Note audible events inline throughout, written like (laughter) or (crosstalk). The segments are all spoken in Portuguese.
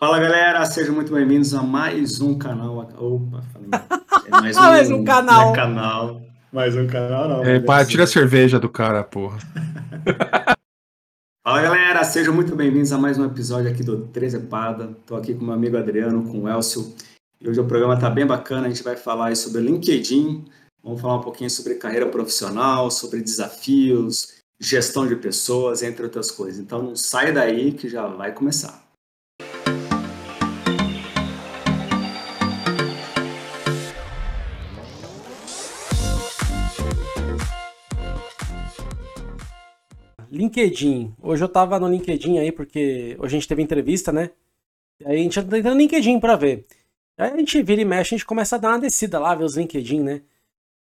Fala galera, sejam muito bem-vindos a mais um canal. Opa, falei. É mais, um, (laughs) mais um canal. É canal. Mais um canal, não. É, pá, tira a cerveja do cara, porra. (laughs) Fala galera, sejam muito bem-vindos a mais um episódio aqui do Trezepada. Estou aqui com meu amigo Adriano, com o Elcio. E hoje o programa está bem bacana, a gente vai falar sobre LinkedIn, vamos falar um pouquinho sobre carreira profissional, sobre desafios, gestão de pessoas, entre outras coisas. Então não sai daí que já vai começar. LinkedIn. Hoje eu tava no LinkedIn aí, porque hoje a gente teve entrevista, né? Aí a gente tá entrando no LinkedIn pra ver. Aí a gente vira e mexe, a gente começa a dar uma descida lá, ver os LinkedIn, né?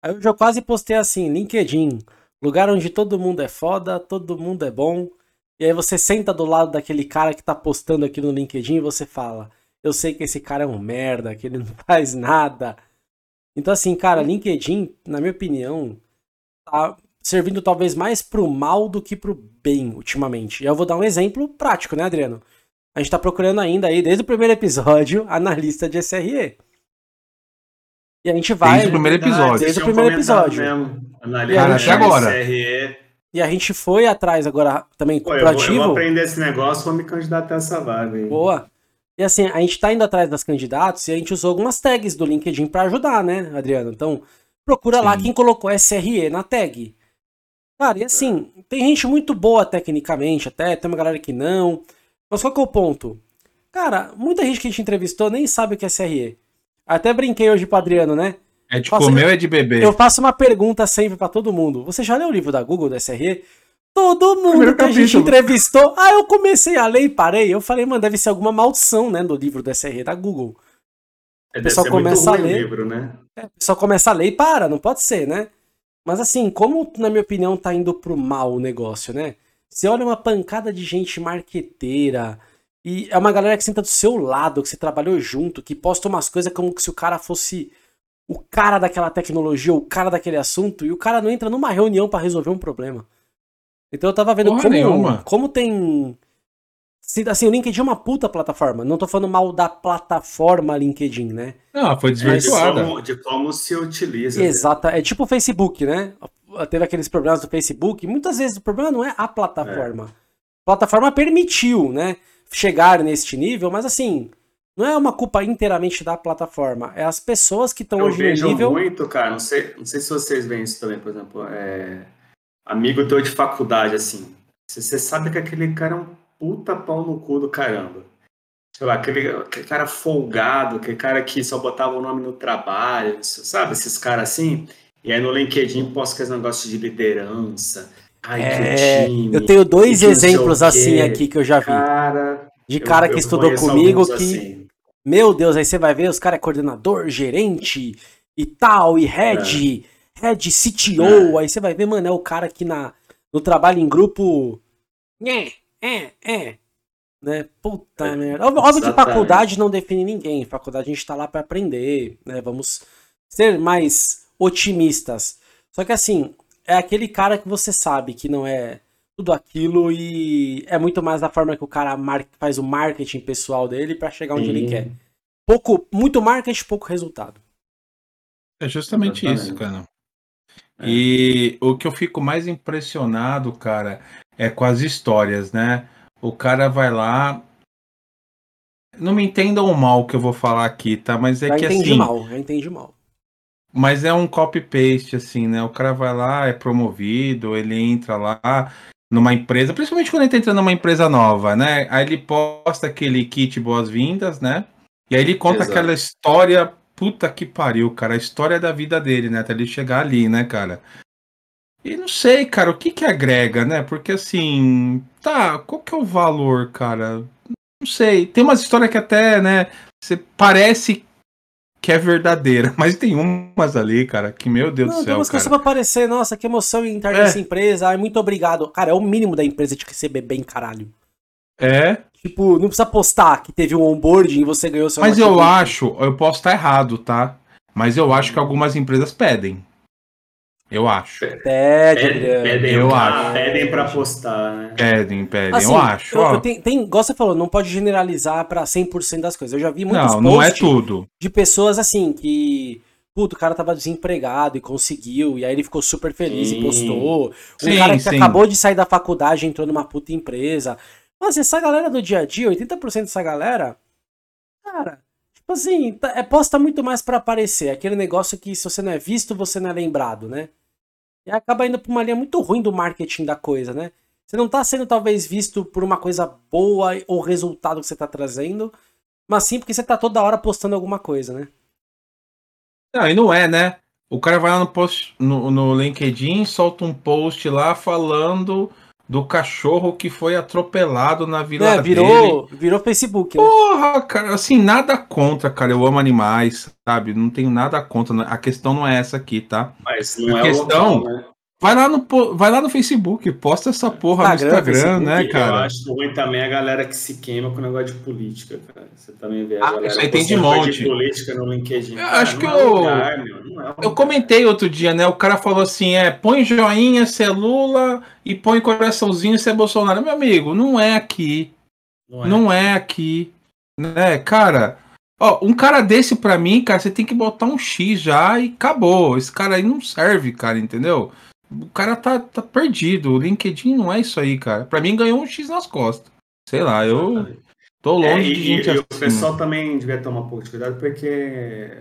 Aí eu já quase postei assim, LinkedIn, lugar onde todo mundo é foda, todo mundo é bom. E aí você senta do lado daquele cara que tá postando aqui no LinkedIn e você fala, eu sei que esse cara é um merda, que ele (laughs) não faz nada. Então assim, cara, LinkedIn, na minha opinião, tá servindo talvez mais pro mal do que pro bem ultimamente. E eu vou dar um exemplo prático, né, Adriano? A gente tá procurando ainda aí, desde o primeiro episódio, (laughs) analista de SRE. E a gente vai. Desde o primeiro episódio. Desde o primeiro episódio. Analista até agora. SRE. E a gente foi atrás agora também Pô, eu, vou, eu vou aprender esse negócio, vou me candidatar a essa vaga aí. Boa. E assim, a gente tá indo atrás das candidatos e a gente usou algumas tags do LinkedIn para ajudar, né, Adriano? Então, procura Sim. lá quem colocou SRE na tag. Cara, e assim, tem gente muito boa tecnicamente até, tem uma galera que não. Mas qual que é o ponto? Cara, muita gente que a gente entrevistou nem sabe o que é SRE. Até brinquei hoje pro Adriano, né? É de faço, comer ou é de beber? Eu faço uma pergunta sempre para todo mundo. Você já leu o livro da Google do SRE? Todo mundo Primeiro que capítulo. a gente entrevistou. Ah, eu comecei a ler e parei. Eu falei, mano, deve ser alguma maldição, né, do livro do SRE da Google. É, o pessoal começa a ler. Livro, né? É, o pessoal começa a ler e para, não pode ser, né? Mas assim, como na minha opinião tá indo pro mal o negócio, né? Você olha uma pancada de gente marqueteira e é uma galera que senta do seu lado, que você trabalhou junto, que posta umas coisas como se o cara fosse o cara daquela tecnologia, o cara daquele assunto, e o cara não entra numa reunião para resolver um problema. Então eu tava vendo como, como tem Assim, o LinkedIn é uma puta plataforma. Não tô falando mal da plataforma LinkedIn, né? Não, foi desvirtuada. De como, de como se utiliza. Exato. É tipo o Facebook, né? Teve aqueles problemas do Facebook. Muitas vezes o problema não é a plataforma. É. A plataforma permitiu, né? Chegar neste nível, mas assim, não é uma culpa inteiramente da plataforma. É as pessoas que estão hoje no nível. muito, cara. Não sei, não sei se vocês veem isso também, por exemplo. É... Amigo teu de faculdade, assim. Você sabe que aquele cara é um puta pau no cu do caramba. Sei lá, aquele, aquele cara folgado, aquele cara que só botava o nome no trabalho, sabe? Esses caras assim. E aí no LinkedIn posta aqueles negócios de liderança. Ai, é, time, eu tenho dois exemplos assim aqui que eu já vi. Cara, de cara eu, que eu estudou comigo que. Assim. Meu Deus, aí você vai ver, os caras é coordenador, gerente e tal, e head, é. head CTO. É. Aí você vai ver, mano, é o cara que na, no trabalho em grupo. Nhê, é, é. Né? Puta é, merda. Óbvio que faculdade não define ninguém. Faculdade a gente tá lá para aprender, né? Vamos ser mais otimistas. Só que assim, é aquele cara que você sabe que não é tudo aquilo e é muito mais da forma que o cara faz o marketing pessoal dele para chegar onde Sim. ele quer. Pouco, muito marketing, pouco resultado. É justamente Exatamente. isso, cara. É. E o que eu fico mais impressionado, cara, é com as histórias, né? O cara vai lá. Não me entendam mal que eu vou falar aqui, tá? Mas é já que entendi assim. mal, já entendi mal. Mas é um copy-paste, assim, né? O cara vai lá, é promovido, ele entra lá numa empresa, principalmente quando ele tá entrando numa empresa nova, né? Aí ele posta aquele kit boas-vindas, né? E aí ele conta Exato. aquela história, puta que pariu, cara, a história da vida dele, né? Até ele chegar ali, né, cara? E não sei, cara, o que que agrega, né? Porque assim, tá, qual que é o valor, cara? Não sei. Tem umas histórias que até, né, você parece que é verdadeira, (laughs) mas tem umas ali, cara, que meu Deus não, do céu, tem umas cara. pra aparecer, nossa, que emoção em estar é. nessa empresa, ai, muito obrigado. Cara, é o mínimo da empresa de receber bem, caralho. É? Tipo, não precisa postar que teve um onboarding e você ganhou seu Mas eu acho, eu posso estar errado, tá? Mas eu acho que algumas empresas pedem. Eu acho. Pede, pedem, eu acho. Pedem pra postar, né? Pedem, pedem, assim, eu acho. Eu, eu tem, tem, igual você falou, não pode generalizar pra 100% das coisas. Eu já vi muitos Não, não é tudo. De pessoas assim, que... Puto, o cara tava desempregado e conseguiu, e aí ele ficou super feliz sim. e postou. Um sim, cara que sim. acabou de sair da faculdade entrou numa puta empresa. Mas essa galera do dia a dia, 80% dessa galera, cara, tipo assim, tá, é posta muito mais para aparecer. Aquele negócio que se você não é visto, você não é lembrado, né? E acaba indo pra uma linha muito ruim do marketing da coisa, né? Você não tá sendo talvez visto por uma coisa boa ou resultado que você tá trazendo, mas sim porque você tá toda hora postando alguma coisa, né? Não, e não é, né? O cara vai lá no, post, no, no LinkedIn, solta um post lá falando do cachorro que foi atropelado na vila é, virou, dele. Virou Facebook, né? Porra, cara, assim, nada contra, cara. Eu amo animais, sabe? Não tenho nada contra. A questão não é essa aqui, tá? Mas não a é questão. Local, né? Vai lá, no, vai lá no Facebook, posta essa porra Instagram, no Instagram, né, cara? Eu acho ruim também a galera que se queima com o negócio de política, cara. Você também vê a ah, galera isso aí tem de monte. de política no LinkedIn. Eu acho que é eu, lugar, é eu comentei outro dia, né? O cara falou assim: é, põe joinha se é Lula e põe coraçãozinho se é Bolsonaro. Meu amigo, não é aqui. Não é, não é aqui. Né, cara? Ó, um cara desse pra mim, cara, você tem que botar um X já e acabou. Esse cara aí não serve, cara, entendeu? O cara tá, tá perdido. O LinkedIn não é isso aí, cara. Pra mim ganhou um X nas costas. Sei lá, eu tô longe é, e, de gente e, assim. o pessoal também devia tomar um pouco de cuidado, porque,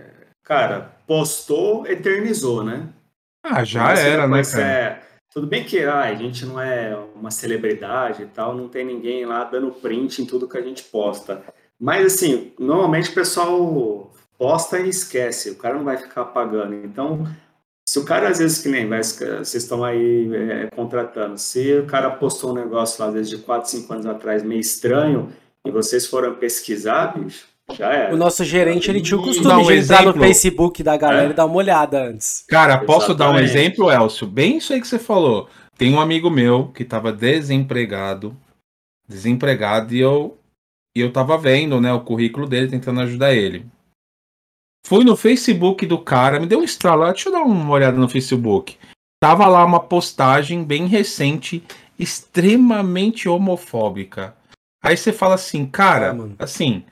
cara, postou, eternizou, né? Ah, já mas, era, né, cara? É, tudo bem que ah, a gente não é uma celebridade e tal, não tem ninguém lá dando print em tudo que a gente posta. Mas, assim, normalmente o pessoal posta e esquece, o cara não vai ficar apagando. Então, se o cara, às vezes, que nem vai, vocês estão aí é, contratando, se o cara postou um negócio lá, às vezes, de 4, 5 anos atrás, meio estranho, e vocês foram pesquisar, bicho, já era. O nosso gerente, ele tinha o costume um de entrar exemplo. no Facebook da galera é. e dar uma olhada antes. Cara, posso Exatamente. dar um exemplo, Elcio? Bem isso aí que você falou. Tem um amigo meu que estava desempregado, desempregado, e eu, e eu tava vendo, né, o currículo dele, tentando ajudar ele. Fui no Facebook do cara, me deu um estralo. Deixa eu dar uma olhada no Facebook. Tava lá uma postagem bem recente, extremamente homofóbica. Aí você fala assim, cara, ah, assim,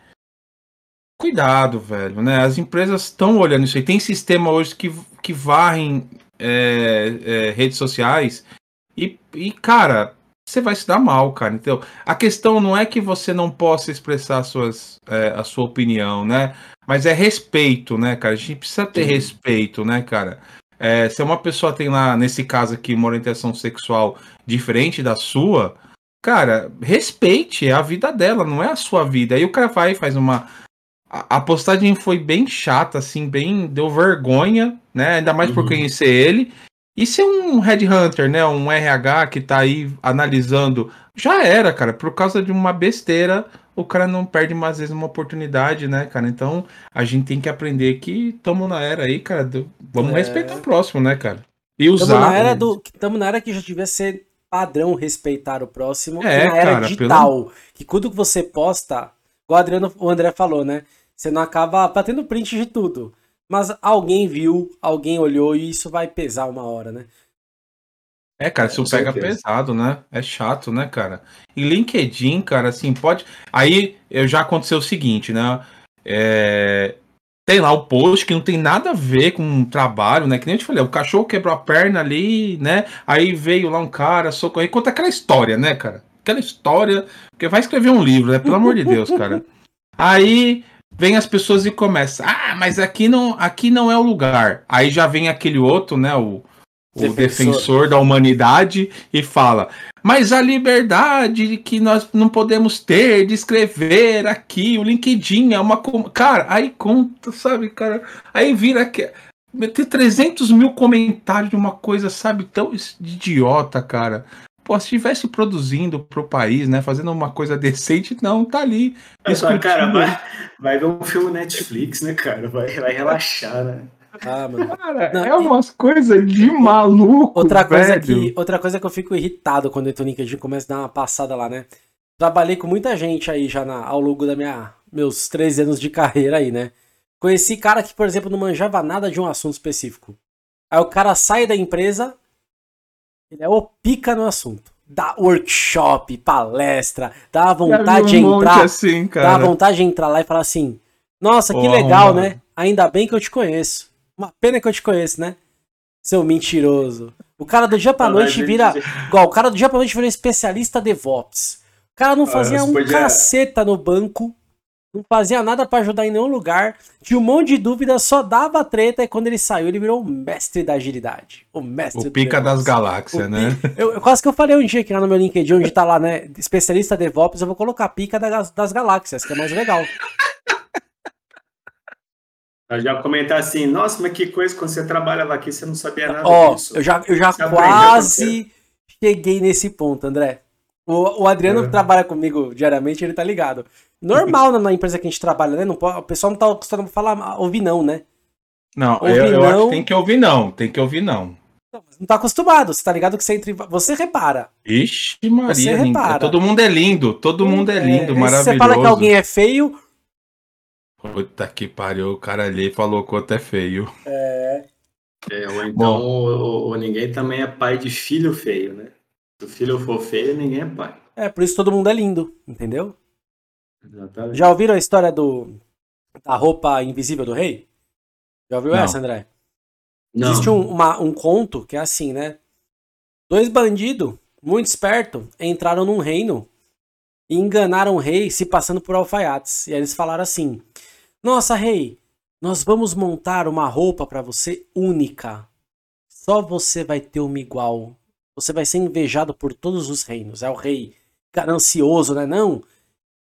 cuidado, velho, né? As empresas estão olhando isso aí. Tem sistema hoje que, que varrem é, é, redes sociais e, e, cara, você vai se dar mal, cara. Então, a questão não é que você não possa expressar suas, é, a sua opinião, né? Mas é respeito, né, cara? A gente precisa ter Sim. respeito, né, cara? É, se uma pessoa tem lá, nesse caso aqui, uma orientação sexual diferente da sua, cara, respeite, é a vida dela, não é a sua vida. Aí o cara vai e faz uma. A, postagem foi bem chata, assim, bem. Deu vergonha, né? Ainda mais uhum. por conhecer ele. E se um headhunter, né, um RH que tá aí analisando, já era, cara, por causa de uma besteira, o cara não perde mais vezes uma oportunidade, né, cara? Então, a gente tem que aprender que estamos na era aí, cara, do... vamos é... respeitar o próximo, né, cara? E usar. Estamos na era do, estamos na era que já devia ser padrão respeitar o próximo, é, na era cara, digital, pelo... que que você posta, igual o, Adriano, o André falou, né? Você não acaba batendo print de tudo. Mas alguém viu, alguém olhou e isso vai pesar uma hora, né? É, cara, isso pega certeza. pesado, né? É chato, né, cara? E LinkedIn, cara, assim, pode. Aí eu já aconteceu o seguinte, né? É... Tem lá o post que não tem nada a ver com o trabalho, né? Que nem eu te falei, o cachorro quebrou a perna ali, né? Aí veio lá um cara, socorreu. Conta aquela história, né, cara? Aquela história. Porque vai escrever um livro, né? Pelo amor de Deus, cara. Aí vem as pessoas e começa, ah, mas aqui não, aqui não é o lugar. Aí já vem aquele outro, né, o, o defensor. defensor da humanidade e fala, mas a liberdade que nós não podemos ter de escrever aqui, o LinkedIn é uma, cara, aí conta, sabe, cara, aí vira que ter 300 mil comentários de uma coisa, sabe, tão idiota, cara. Pô, se estivesse produzindo pro país, né? Fazendo uma coisa decente, não, tá ali. É, cara, vai, vai ver um filme Netflix, né, cara? Vai, vai relaxar, né? Ah, mano. Cara, não, é umas e... coisas de maluco. Outra coisa, que, outra coisa que eu fico irritado quando eu entro no LinkedIn começa a dar uma passada lá, né? Trabalhei com muita gente aí já na, ao longo da minha meus 13 anos de carreira aí, né? Conheci cara que, por exemplo, não manjava nada de um assunto específico. Aí o cara sai da empresa, ele é o pica no assunto. Dá workshop, palestra, dá vontade de entrar. Assim, dá vontade de entrar lá e falar assim: Nossa, que oh, legal, mano. né? Ainda bem que eu te conheço. Uma pena que eu te conheço, né? Seu mentiroso. O cara do dia pra noite vira. Igual, o cara do dia pra noite vira um especialista DevOps. O cara não ah, fazia ah, um podia... caceta no banco não fazia nada para ajudar em nenhum lugar, tinha um monte de dúvidas, só dava treta e quando ele saiu, ele virou o mestre da agilidade. O mestre O pica das galáxias, né? Eu, eu, quase que eu falei um dia aqui lá no meu LinkedIn, onde tá lá, né, especialista DevOps, eu vou colocar pica das, das galáxias, que é mais legal. Eu já comentar assim, nossa, mas que coisa, quando você trabalhava aqui, você não sabia nada Ó, disso. Eu já, eu já quase cheguei nesse ponto, André. O, o Adriano é. trabalha comigo diariamente, ele tá ligado. Normal na, empresa que a gente trabalha, né? Não pode, o pessoal não tá acostumado a falar, ouvir não, né? Não, ouvir eu, eu não... acho que tem que ouvir não, tem que ouvir não. Não, não tá acostumado, você tá ligado que você entre. Você repara. Ixi, Maria. Você repara. Todo mundo é lindo, todo mundo é lindo, é, maravilhoso. Você fala que alguém é feio. Puta que pariu, o cara ali falou quanto é feio. É. é ou então, ou, ou ninguém também é pai de filho feio, né? Se o filho for feio, ninguém é pai. É, por isso todo mundo é lindo, entendeu? Exatamente. Já ouviram a história do da roupa invisível do rei? Já ouviu Não. essa, André? Não. Existe um, uma, um conto que é assim, né? Dois bandidos, muito espertos, entraram num reino e enganaram o rei se passando por alfaiates. E aí eles falaram assim: Nossa, rei, nós vamos montar uma roupa para você única. Só você vai ter uma igual. Você vai ser invejado por todos os reinos. É o rei ganancioso, né? Não,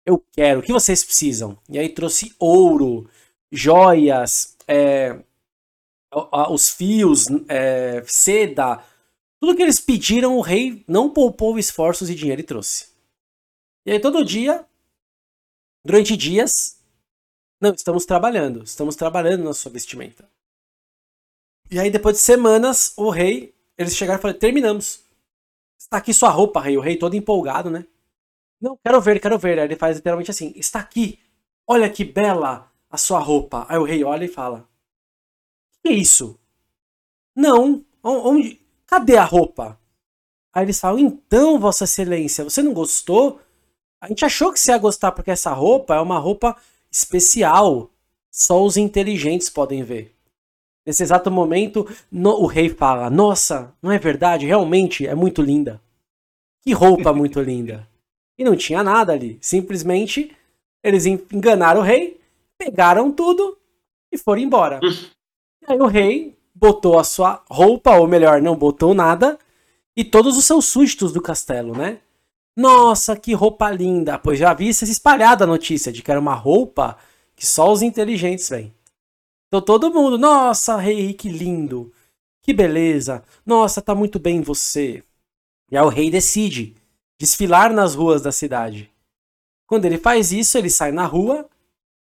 eu quero, o que vocês precisam? E aí trouxe ouro, joias, é, os fios, é, seda, tudo que eles pediram, o rei não poupou esforços e dinheiro e trouxe. E aí todo dia, durante dias, não, estamos trabalhando, estamos trabalhando na sua vestimenta. E aí depois de semanas, o rei, eles chegaram e falaram, terminamos. Está aqui sua roupa, rei. O rei todo empolgado, né? Não, quero ver, quero ver. Aí ele faz literalmente assim: está aqui. Olha que bela a sua roupa. Aí o rei olha e fala: Que é isso? Não. Onde? Cadê a roupa? Aí eles falam: Então, Vossa Excelência, você não gostou? A gente achou que você ia gostar porque essa roupa é uma roupa especial. Só os inteligentes podem ver. Nesse exato momento, no, o rei fala: Nossa, não é verdade? Realmente é muito linda. Que roupa muito (laughs) linda. E não tinha nada ali. Simplesmente eles enganaram o rei, pegaram tudo e foram embora. (laughs) aí o rei botou a sua roupa, ou melhor, não botou nada, e todos os seus súditos do castelo, né? Nossa, que roupa linda! Pois já havia se espalhado a notícia de que era uma roupa que só os inteligentes vêm. Então todo mundo, nossa, rei, que lindo! Que beleza! Nossa, tá muito bem você. E aí o rei decide desfilar nas ruas da cidade. Quando ele faz isso, ele sai na rua,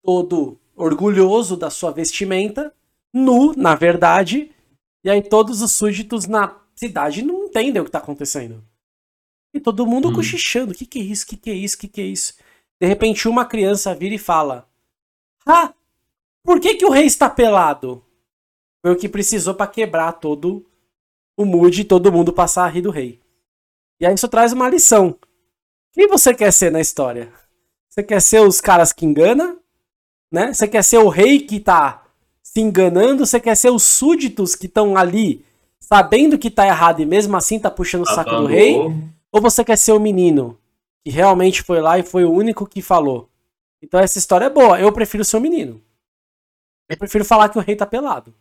todo orgulhoso da sua vestimenta, nu, na verdade, e aí todos os súditos na cidade não entendem o que está acontecendo. E todo mundo hum. cochichando: o que, que é isso? O que, que é isso? O que, que é isso? De repente, uma criança vira e fala: Ah, por que, que o rei está pelado? Foi o que precisou para quebrar todo o mood e todo mundo passar a rir do rei. E aí isso traz uma lição. Quem você quer ser na história? Você quer ser os caras que engana? Né? Você quer ser o rei que tá se enganando? Você quer ser os súditos que estão ali sabendo que tá errado e mesmo assim tá puxando o saco do rei? Ou você quer ser o menino que realmente foi lá e foi o único que falou? Então essa história é boa. Eu prefiro ser o menino. Eu prefiro falar que o rei tá pelado.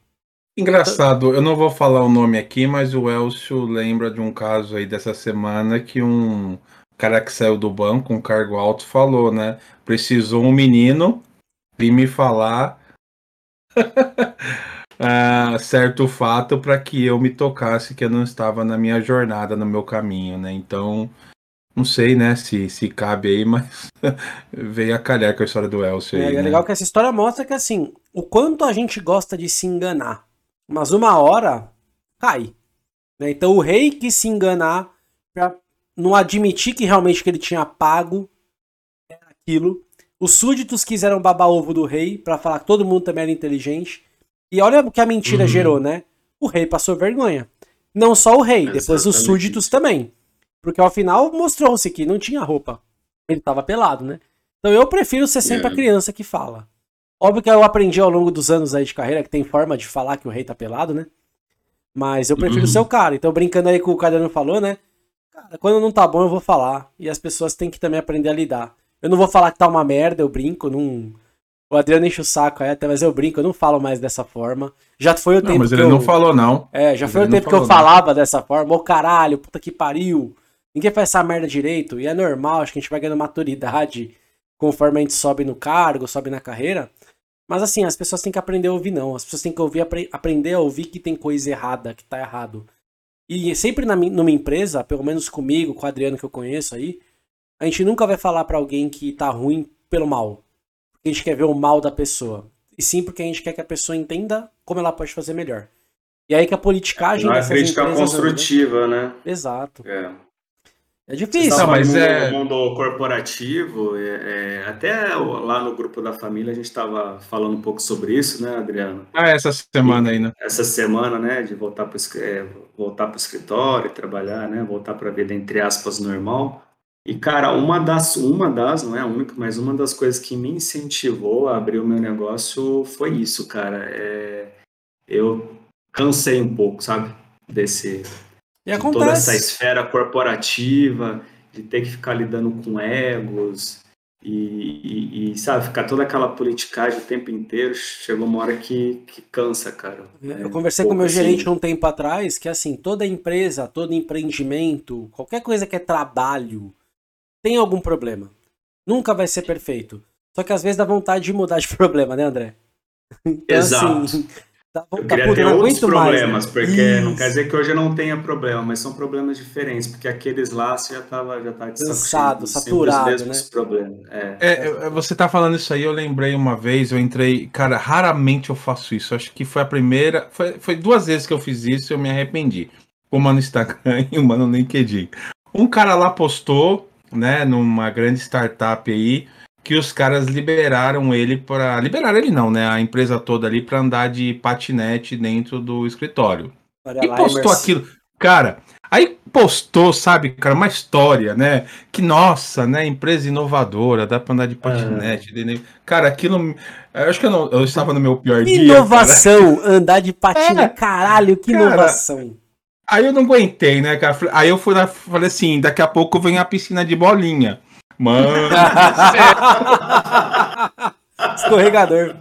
Engraçado, eu não vou falar o nome aqui, mas o Elcio lembra de um caso aí dessa semana que um cara que saiu do banco, um cargo alto, falou, né? Precisou um menino vir me falar (laughs) uh, certo fato para que eu me tocasse que eu não estava na minha jornada, no meu caminho, né? Então, não sei, né, se, se cabe aí, (laughs) mas veio a calhar com a história do Elcio. É, aí, é né? legal que essa história mostra que, assim, o quanto a gente gosta de se enganar. Mas uma hora cai. Né? Então o rei quis se enganar para não admitir que realmente que ele tinha pago era aquilo. Os súditos quiseram babar ovo do rei para falar que todo mundo também era inteligente. E olha o que a mentira uhum. gerou, né? o rei passou vergonha. Não só o rei, depois os súditos também. Porque ao final mostrou-se que não tinha roupa. Ele tava pelado, né? Então eu prefiro ser sempre a criança que fala. Óbvio que eu aprendi ao longo dos anos aí de carreira que tem forma de falar que o rei tá pelado, né? Mas eu prefiro uhum. ser o cara. Então, brincando aí com o Caderno falou, né? Cara, quando não tá bom, eu vou falar. E as pessoas têm que também aprender a lidar. Eu não vou falar que tá uma merda, eu brinco, não. O Adriano enche o saco, é, até, mas eu brinco, eu não falo mais dessa forma. Já foi o não, tempo. Mas ele eu... não falou, não. É, já mas foi o tempo que eu falava dessa forma. Ô caralho, puta que pariu. Ninguém faz essa merda direito. E é normal, acho que a gente vai ganhando maturidade conforme a gente sobe no cargo, sobe na carreira. Mas assim, as pessoas têm que aprender a ouvir, não. As pessoas têm que ouvir, apre aprender a ouvir que tem coisa errada, que tá errado. E sempre na, numa empresa, pelo menos comigo, com o Adriano que eu conheço aí, a gente nunca vai falar para alguém que tá ruim pelo mal. Porque a gente quer ver o mal da pessoa. E sim porque a gente quer que a pessoa entenda como ela pode fazer melhor. E aí que a politicagem. Não é crítica construtiva, né? Exato. É. É difícil. Não, mas no é... mundo corporativo, é, é, até lá no grupo da família a gente estava falando um pouco sobre isso, né, Adriano? Ah, essa semana aí, né? Essa semana, né, de voltar para é, voltar o escritório, trabalhar, né, voltar para a vida entre aspas normal. E cara, uma das, uma das, não é a única, mas uma das coisas que me incentivou a abrir o meu negócio foi isso, cara. É, eu cansei um pouco, sabe, desse e de toda essa esfera corporativa, de ter que ficar lidando com egos e, e, e, sabe, ficar toda aquela politicagem o tempo inteiro, chegou uma hora que, que cansa, cara. Eu conversei com o meu assim. gerente um tempo atrás que assim, toda empresa, todo empreendimento, qualquer coisa que é trabalho, tem algum problema. Nunca vai ser perfeito. Só que às vezes dá vontade de mudar de (laughs) problema, né, André? Então, Exato. Assim, Tá, eu queria puta, ter outros problemas, mais, né? porque Isso. não quer dizer que hoje eu não tenha problema, mas são problemas diferentes, porque aqueles lá você já tava, já tá cansado, saturado, né? Problemas. É. É, você tá falando isso aí, eu lembrei uma vez, eu entrei, cara, raramente eu faço isso, acho que foi a primeira, foi, foi duas vezes que eu fiz isso e eu me arrependi. Uma no Instagram (laughs) e uma no LinkedIn. Um cara lá postou, né, numa grande startup aí, que os caras liberaram ele para liberaram ele não, né? A empresa toda ali para andar de patinete dentro do escritório. Olha e postou aquilo, cara. Aí postou, sabe, cara, uma história, né? Que nossa, né? Empresa inovadora, dá para andar de patinete. É. Cara, aquilo, eu acho que eu, não, eu estava no meu pior dia. Inovação, andar de patinete, é. caralho, que cara, inovação. Aí eu não aguentei, né, cara? Aí eu fui lá, falei assim, daqui a pouco vem a piscina de bolinha. Mano. (laughs) Escorregador.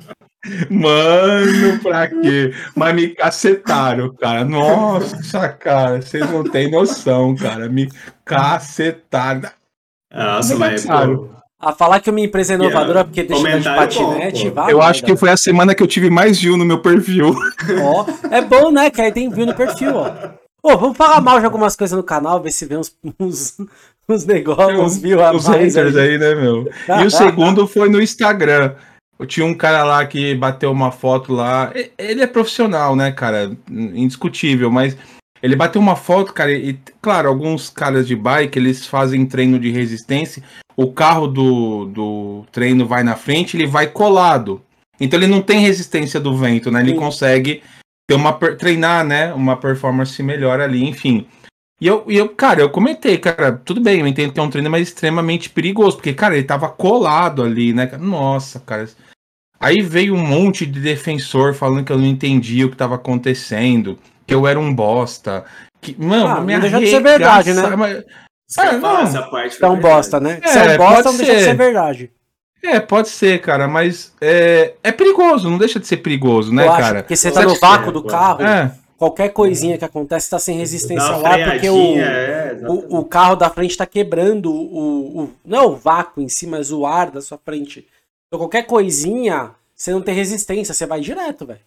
Mano, pra quê? Mas me cacetaram, cara. Nossa, cara, vocês não têm noção, cara. Me cacetaram. Nossa, mas a falar que uma empresa é inovadora porque deixa de patinete, bom, Eu acho que foi a semana que eu tive mais view no meu perfil. Ó, é bom, né? Que aí tem view no perfil, ó. Ô, vamos falar mal de algumas coisas no canal, ver se vê uns, uns, uns negócios, viu? Os haters aí, né, meu? E o (laughs) segundo foi no Instagram. Eu tinha um cara lá que bateu uma foto lá. Ele é profissional, né, cara? Indiscutível, mas ele bateu uma foto, cara, e claro, alguns caras de bike, eles fazem treino de resistência. O carro do, do treino vai na frente, ele vai colado. Então ele não tem resistência do vento, né? Ele Sim. consegue ter uma treinar, né, uma performance melhor ali, enfim. E eu, e eu, cara, eu comentei, cara, tudo bem, eu entendo que é um treino mas extremamente perigoso, porque, cara, ele tava colado ali, né? Nossa, cara. Aí veio um monte de defensor falando que eu não entendia o que tava acontecendo, que eu era um bosta. Que, mano, ah, me deixa de ser verdade, né? Mas... Ah, não. Essa parte é um bosta, né? É, Se é um bosta, não deixa de ser verdade. É, pode ser, cara, mas é, é perigoso, não deixa de ser perigoso, né, cara? Porque você tá no vácuo do carro. É qualquer coisinha que acontece está sem resistência ao ar, porque o, é, o, o, carro da frente está quebrando o, o. Não é o vácuo em si, mas o ar da sua frente. Então qualquer coisinha, você não tem resistência, você vai direto, velho.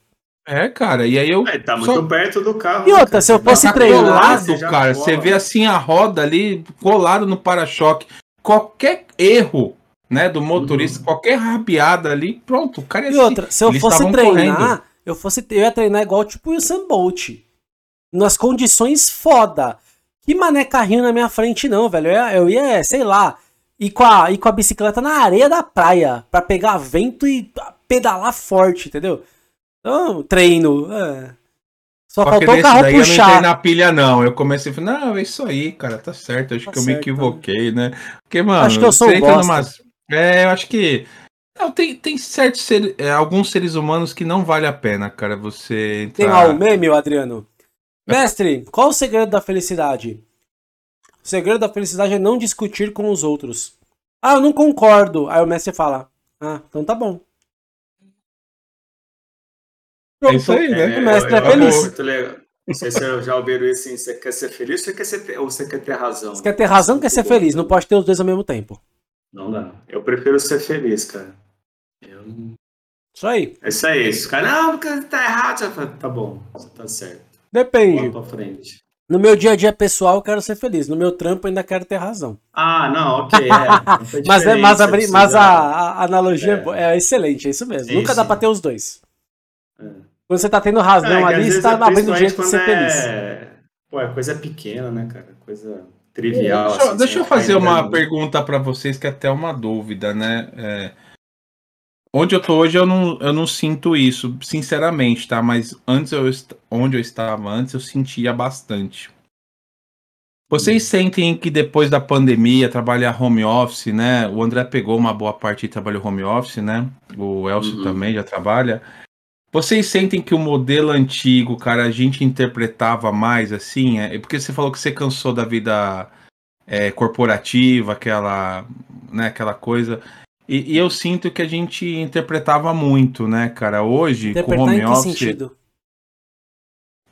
É, cara, e aí eu. É, tá muito só... perto do carro. E outra, cara, se eu fosse tá treinar. Colado, cara, você vê assim a roda ali colado no para-choque. Qualquer erro, né, do motorista, uhum. qualquer rabiada ali, pronto, o cara ia E outra, se eu fosse treinar. Correndo eu fosse eu ia treinar igual tipo o Usain Bolt. Nas condições foda. Que mané carrinho na minha frente não, velho. Eu ia, eu ia sei lá, ir com, a, ir com a bicicleta na areia da praia para pegar vento e pedalar forte, entendeu? Então, treino. É. Só faltou o carro daí puxar. Eu não entrei na pilha, não. Eu comecei a falar, não, é isso aí, cara, tá certo. Acho tá que eu certo, me equivoquei, né? Porque, mano, acho que eu sou você entra numas... É, eu acho que. Não, tem, tem certos ser... é, alguns seres humanos que não vale a pena, cara, você entrar... Tem lá o meme, Adriano. Mestre, qual o segredo da felicidade? O segredo da felicidade é não discutir com os outros. Ah, eu não concordo. Aí o mestre fala: Ah, então tá bom. É isso aí, né? o mestre é, é feliz. Muito legal. Não sei se eu já ouviram isso assim, você quer ser feliz ou você quer, ser, ou você quer ter razão? Você quer ter razão ou quer ser feliz? Não pode ter os dois ao mesmo tempo. Não dá. Eu prefiro ser feliz, cara. Eu... Isso aí. É isso aí. Esse cara, não, porque tá errado. Você fala, tá bom, você tá certo. Depende. Pra frente. No meu dia a dia pessoal, eu quero ser feliz. No meu trampo, eu ainda quero ter razão. Ah, não, ok. É, (laughs) mas é, mas, a, mas a, a analogia é. é. excelente, é isso mesmo. Sim, Nunca sim. dá pra ter os dois. É. Quando você tá tendo razão é, ali, você tá abrindo jeito de ser é... feliz. Pô, é coisa pequena, né, cara? Coisa trivial. Deixa, assim, deixa eu fazer uma pergunta para vocês que é até uma dúvida, né? É, onde eu tô hoje eu não, eu não sinto isso, sinceramente, tá? Mas antes eu onde eu estava antes eu sentia bastante. Vocês hum. sentem que depois da pandemia, trabalhar home office, né? O André pegou uma boa parte e trabalhou home office, né? O Elcio uhum. também já trabalha. Vocês sentem que o modelo antigo, cara, a gente interpretava mais assim? É porque você falou que você cansou da vida é, corporativa, aquela, né, aquela coisa. E, e, eu sinto que a gente interpretava muito, né, cara? Hoje, Interpretar com home em que office. Sentido?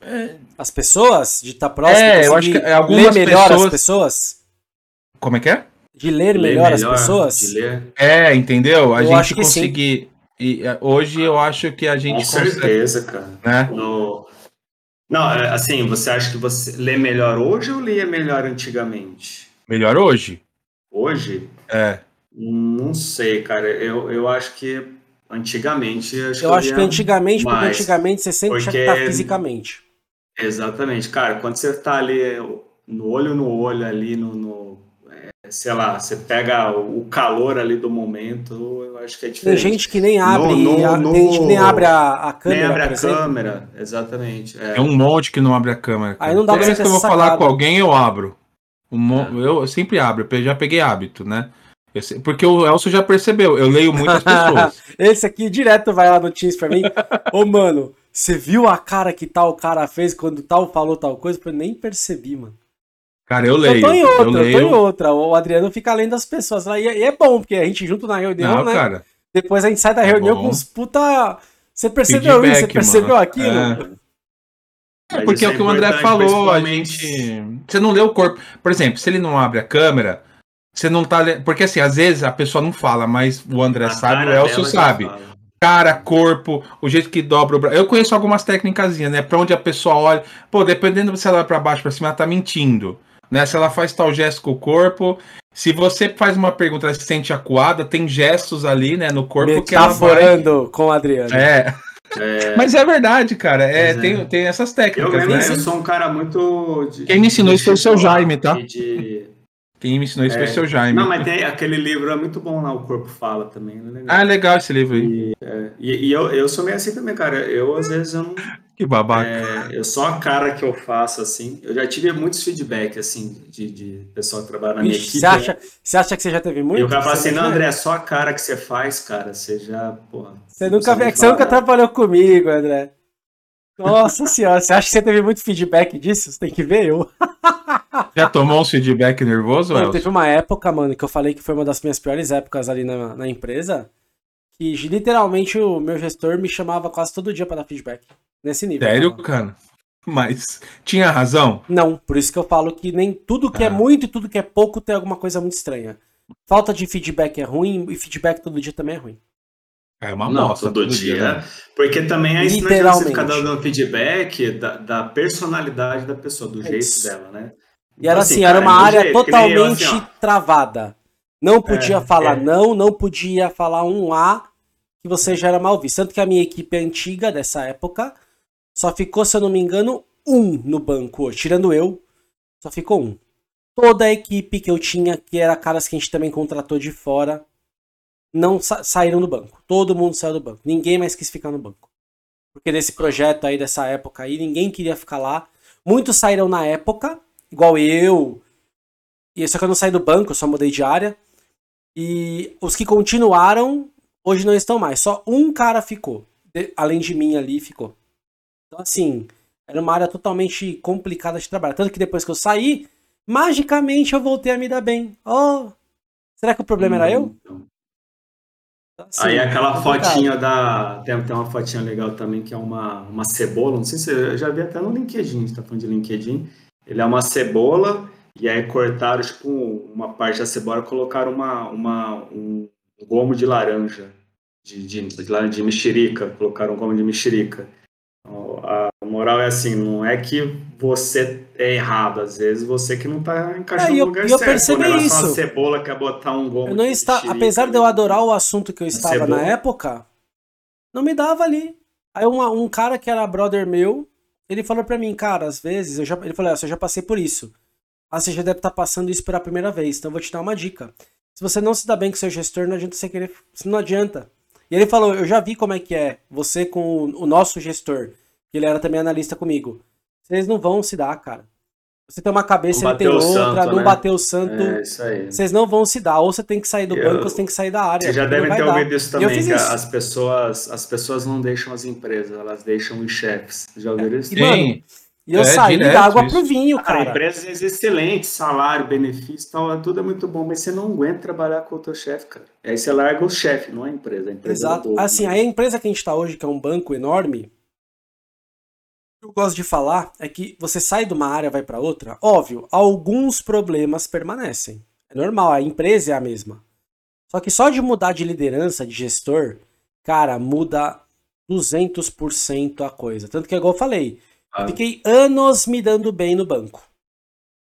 É... As pessoas? De estar tá próximo? É, eu acho que é, algumas ler melhor pessoas... as pessoas? Como é que é? De ler, ler melhor, melhor, as pessoas? De ler. É, entendeu? A eu gente conseguir. E é, hoje eu acho que a gente. Com certeza, consegue, cara. Né? No... Não, é, assim, você acha que você lê melhor hoje ou lia melhor antigamente? Melhor hoje. Hoje? É. Não sei, cara. Eu, eu acho que antigamente. Eu acho, eu que, acho que antigamente, mais, porque antigamente você sempre porque... tinha que estar fisicamente. Exatamente, cara. Quando você está ali no olho no olho, ali no, no sei lá, você pega o calor ali do momento, eu acho que é diferente. Tem gente que nem abre, no, no, no... tem gente que nem abre a, a câmera. Nem abre a câmera, exatamente. É. um monte que não abre a câmera. Cara. Aí não dá Toda vez que eu vou sacado. falar com alguém, eu abro. Um, é. eu, eu, sempre abro, eu já peguei hábito, né? Sei, porque o Elcio já percebeu, eu leio muitas pessoas. (laughs) Esse aqui direto vai lá no Teams pra mim. Ô, mano, você viu a cara que tal cara fez quando tal falou tal coisa? Eu nem percebi, mano. Cara, eu leio. Eu tô em outra, eu, leio... tô em outra. O Adriano fica além das pessoas lá. E é, bom, porque a gente junto na reunião, Não, né? Cara, Depois a gente sai da é reunião bom. com uns puta. Você percebeu Feedback, isso? Você percebeu mano. aquilo? É. é porque é o que o André falou, a gente. Você não lê o corpo. Por exemplo, se ele não abre a câmera, você não tá. Porque assim, às vezes a pessoa não fala, mas o André a sabe, o Elcio sabe. Cara, corpo, o jeito que dobra o braço. Eu conheço algumas técnicas, né? Pra onde a pessoa olha. Pô, dependendo se ela vai pra baixo, pra cima, ela tá mentindo né? Se ela faz tal gesto com o corpo. Se você faz uma pergunta, ela se sente acuada, tem gestos ali, né, no corpo que ela vai... com o Adriano. É. É... Mas é verdade, cara. É, é. Tem, tem essas técnicas. Eu, né? eu sou um cara muito. De, Quem me ensinou isso foi o seu Jaime, tá? De... Quem me ensinou isso é... foi o seu Jaime. Não, mas tem aquele livro, é muito bom lá, O Corpo Fala também. Né? Legal. Ah, é legal esse livro aí. E, é, e, e, eu, eu sou meio assim também, cara. Eu, às vezes, eu não. Que babaca. É, eu só a cara que eu faço, assim. Eu já tive muitos feedback, assim, de, de pessoal que trabalha na minha equipe. Você acha, você acha que você já teve muito? E o cara fala assim, não, André, é só a cara que você faz, cara. Você já, porra. Você nunca, é você nunca trabalhou comigo, André. Nossa senhora, você acha que você teve muito feedback disso? Você tem que ver eu. (laughs) Já tomou um feedback nervoso, Elcio? Teve uma época, mano, que eu falei que foi uma das minhas piores épocas ali na, na empresa, que literalmente o meu gestor me chamava quase todo dia para dar feedback. Nesse nível. Sério, cara? Mas tinha razão? Não, por isso que eu falo que nem tudo que é ah. é muito e tudo que é pouco tem alguma coisa muito estranha. Falta de feedback é ruim e feedback todo dia também é ruim. É uma não, todo, todo dia. dia né? Porque também é isso não você ficar dando feedback da, da, personalidade da pessoa, do é jeito isso. dela, né? E era então, assim, assim era uma área jeito, totalmente assim, travada. Não podia é, falar é. não, não podia falar um A que você já era mal visto. Tanto que a minha equipe antiga dessa época só ficou, se eu não me engano, um no banco Tirando eu, só ficou um. Toda a equipe que eu tinha, que era caras que a gente também contratou de fora, não sa saíram do banco. Todo mundo saiu do banco. Ninguém mais quis ficar no banco. Porque nesse projeto aí, dessa época aí, ninguém queria ficar lá. Muitos saíram na época, igual eu. E só que eu não saí do banco, só mudei de área. E os que continuaram, hoje não estão mais. Só um cara ficou. Além de mim ali, ficou. Então, assim, era uma área totalmente complicada de trabalhar. Tanto que depois que eu saí, magicamente eu voltei a me dar bem. Oh, será que o problema hum, era eu? Então. Assim, Aí aquela fotinha da. Tem, tem uma fotinha legal também que é uma, uma cebola. Não sei se eu já vi até no LinkedIn, a gente tá falando de LinkedIn. Ele é uma cebola, e aí cortaram tipo, uma parte da cebola e colocaram uma, uma, um gomo de laranja, de, de, de, de mexerica, colocaram um gomo de mexerica. A moral é assim, não é que você é errado, às vezes você que não tá encaixando é, no lugar eu, certo. Eu percebi isso. Uma cebola quer botar um. Eu não está, apesar de eu adorar o assunto que eu estava cebola. na época, não me dava ali. Aí um, um cara que era brother meu, ele falou para mim, cara, às vezes, eu já, ele falou, assim, eu já passei por isso. Ah, você já deve estar tá passando isso pela primeira vez, então eu vou te dar uma dica. Se você não se dá bem com seu gestor, não adianta você querer. Não adianta. E ele falou: Eu já vi como é que é você com o nosso gestor, que ele era também analista comigo. Vocês não vão se dar, cara. Você tem uma cabeça, ele tem outra, santo, não né? bateu o santo. É, isso aí. Vocês não vão se dar. Ou você tem que sair do eu, banco, ou você tem que sair da área. Vocês já devem ter ouvido isso também, que isso. as pessoas, as pessoas não deixam as empresas, elas deixam os chefes. Já ouviram isso? E, mano, e eu é, saí da água isso. pro vinho, cara. cara. Empresas excelentes, salário, benefício, tal, tudo é muito bom, mas você não aguenta trabalhar com o teu chefe, cara. Aí você larga o chefe, não a empresa. A empresa é Exato. É assim, né? a empresa que a gente tá hoje, que é um banco enorme, gosto de falar é que você sai de uma área vai para outra, óbvio, alguns problemas permanecem. É normal, a empresa é a mesma. Só que só de mudar de liderança, de gestor, cara, muda 200% a coisa. Tanto que, igual eu falei, ah. Fiquei anos me dando bem no banco.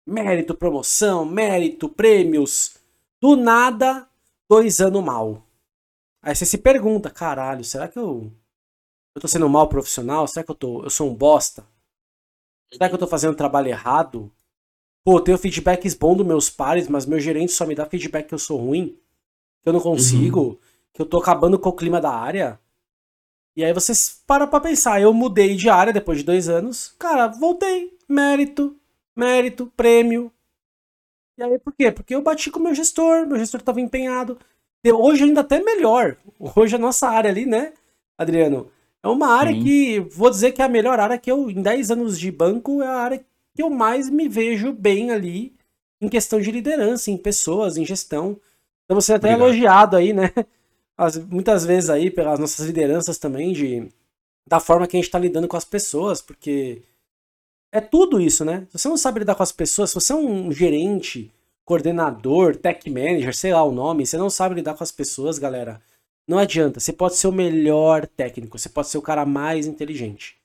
Mérito, promoção, mérito, prêmios. Do nada, dois anos mal. Aí você se pergunta, caralho, será que eu, eu tô sendo um mal profissional? Será que eu, tô, eu sou um bosta? Será que eu tô fazendo um trabalho errado? Pô, eu tenho feedbacks bons dos meus pares, mas meu gerente só me dá feedback que eu sou ruim, que eu não consigo, uhum. que eu tô acabando com o clima da área. E aí vocês param pra pensar, eu mudei de área depois de dois anos, cara, voltei, mérito, mérito, prêmio. E aí por quê? Porque eu bati com o meu gestor, meu gestor estava empenhado. Hoje ainda até melhor. Hoje a nossa área ali, né, Adriano? É uma área Sim. que, vou dizer que é a melhor área que eu, em 10 anos de banco, é a área que eu mais me vejo bem ali em questão de liderança, em pessoas, em gestão. Então você é até Obrigado. elogiado aí, né? (laughs) as, muitas vezes aí pelas nossas lideranças também de da forma que a gente está lidando com as pessoas, porque é tudo isso, né? Se você não sabe lidar com as pessoas, se você é um gerente, coordenador, tech manager, sei lá o nome, você não sabe lidar com as pessoas, galera, não adianta. Você pode ser o melhor técnico, você pode ser o cara mais inteligente.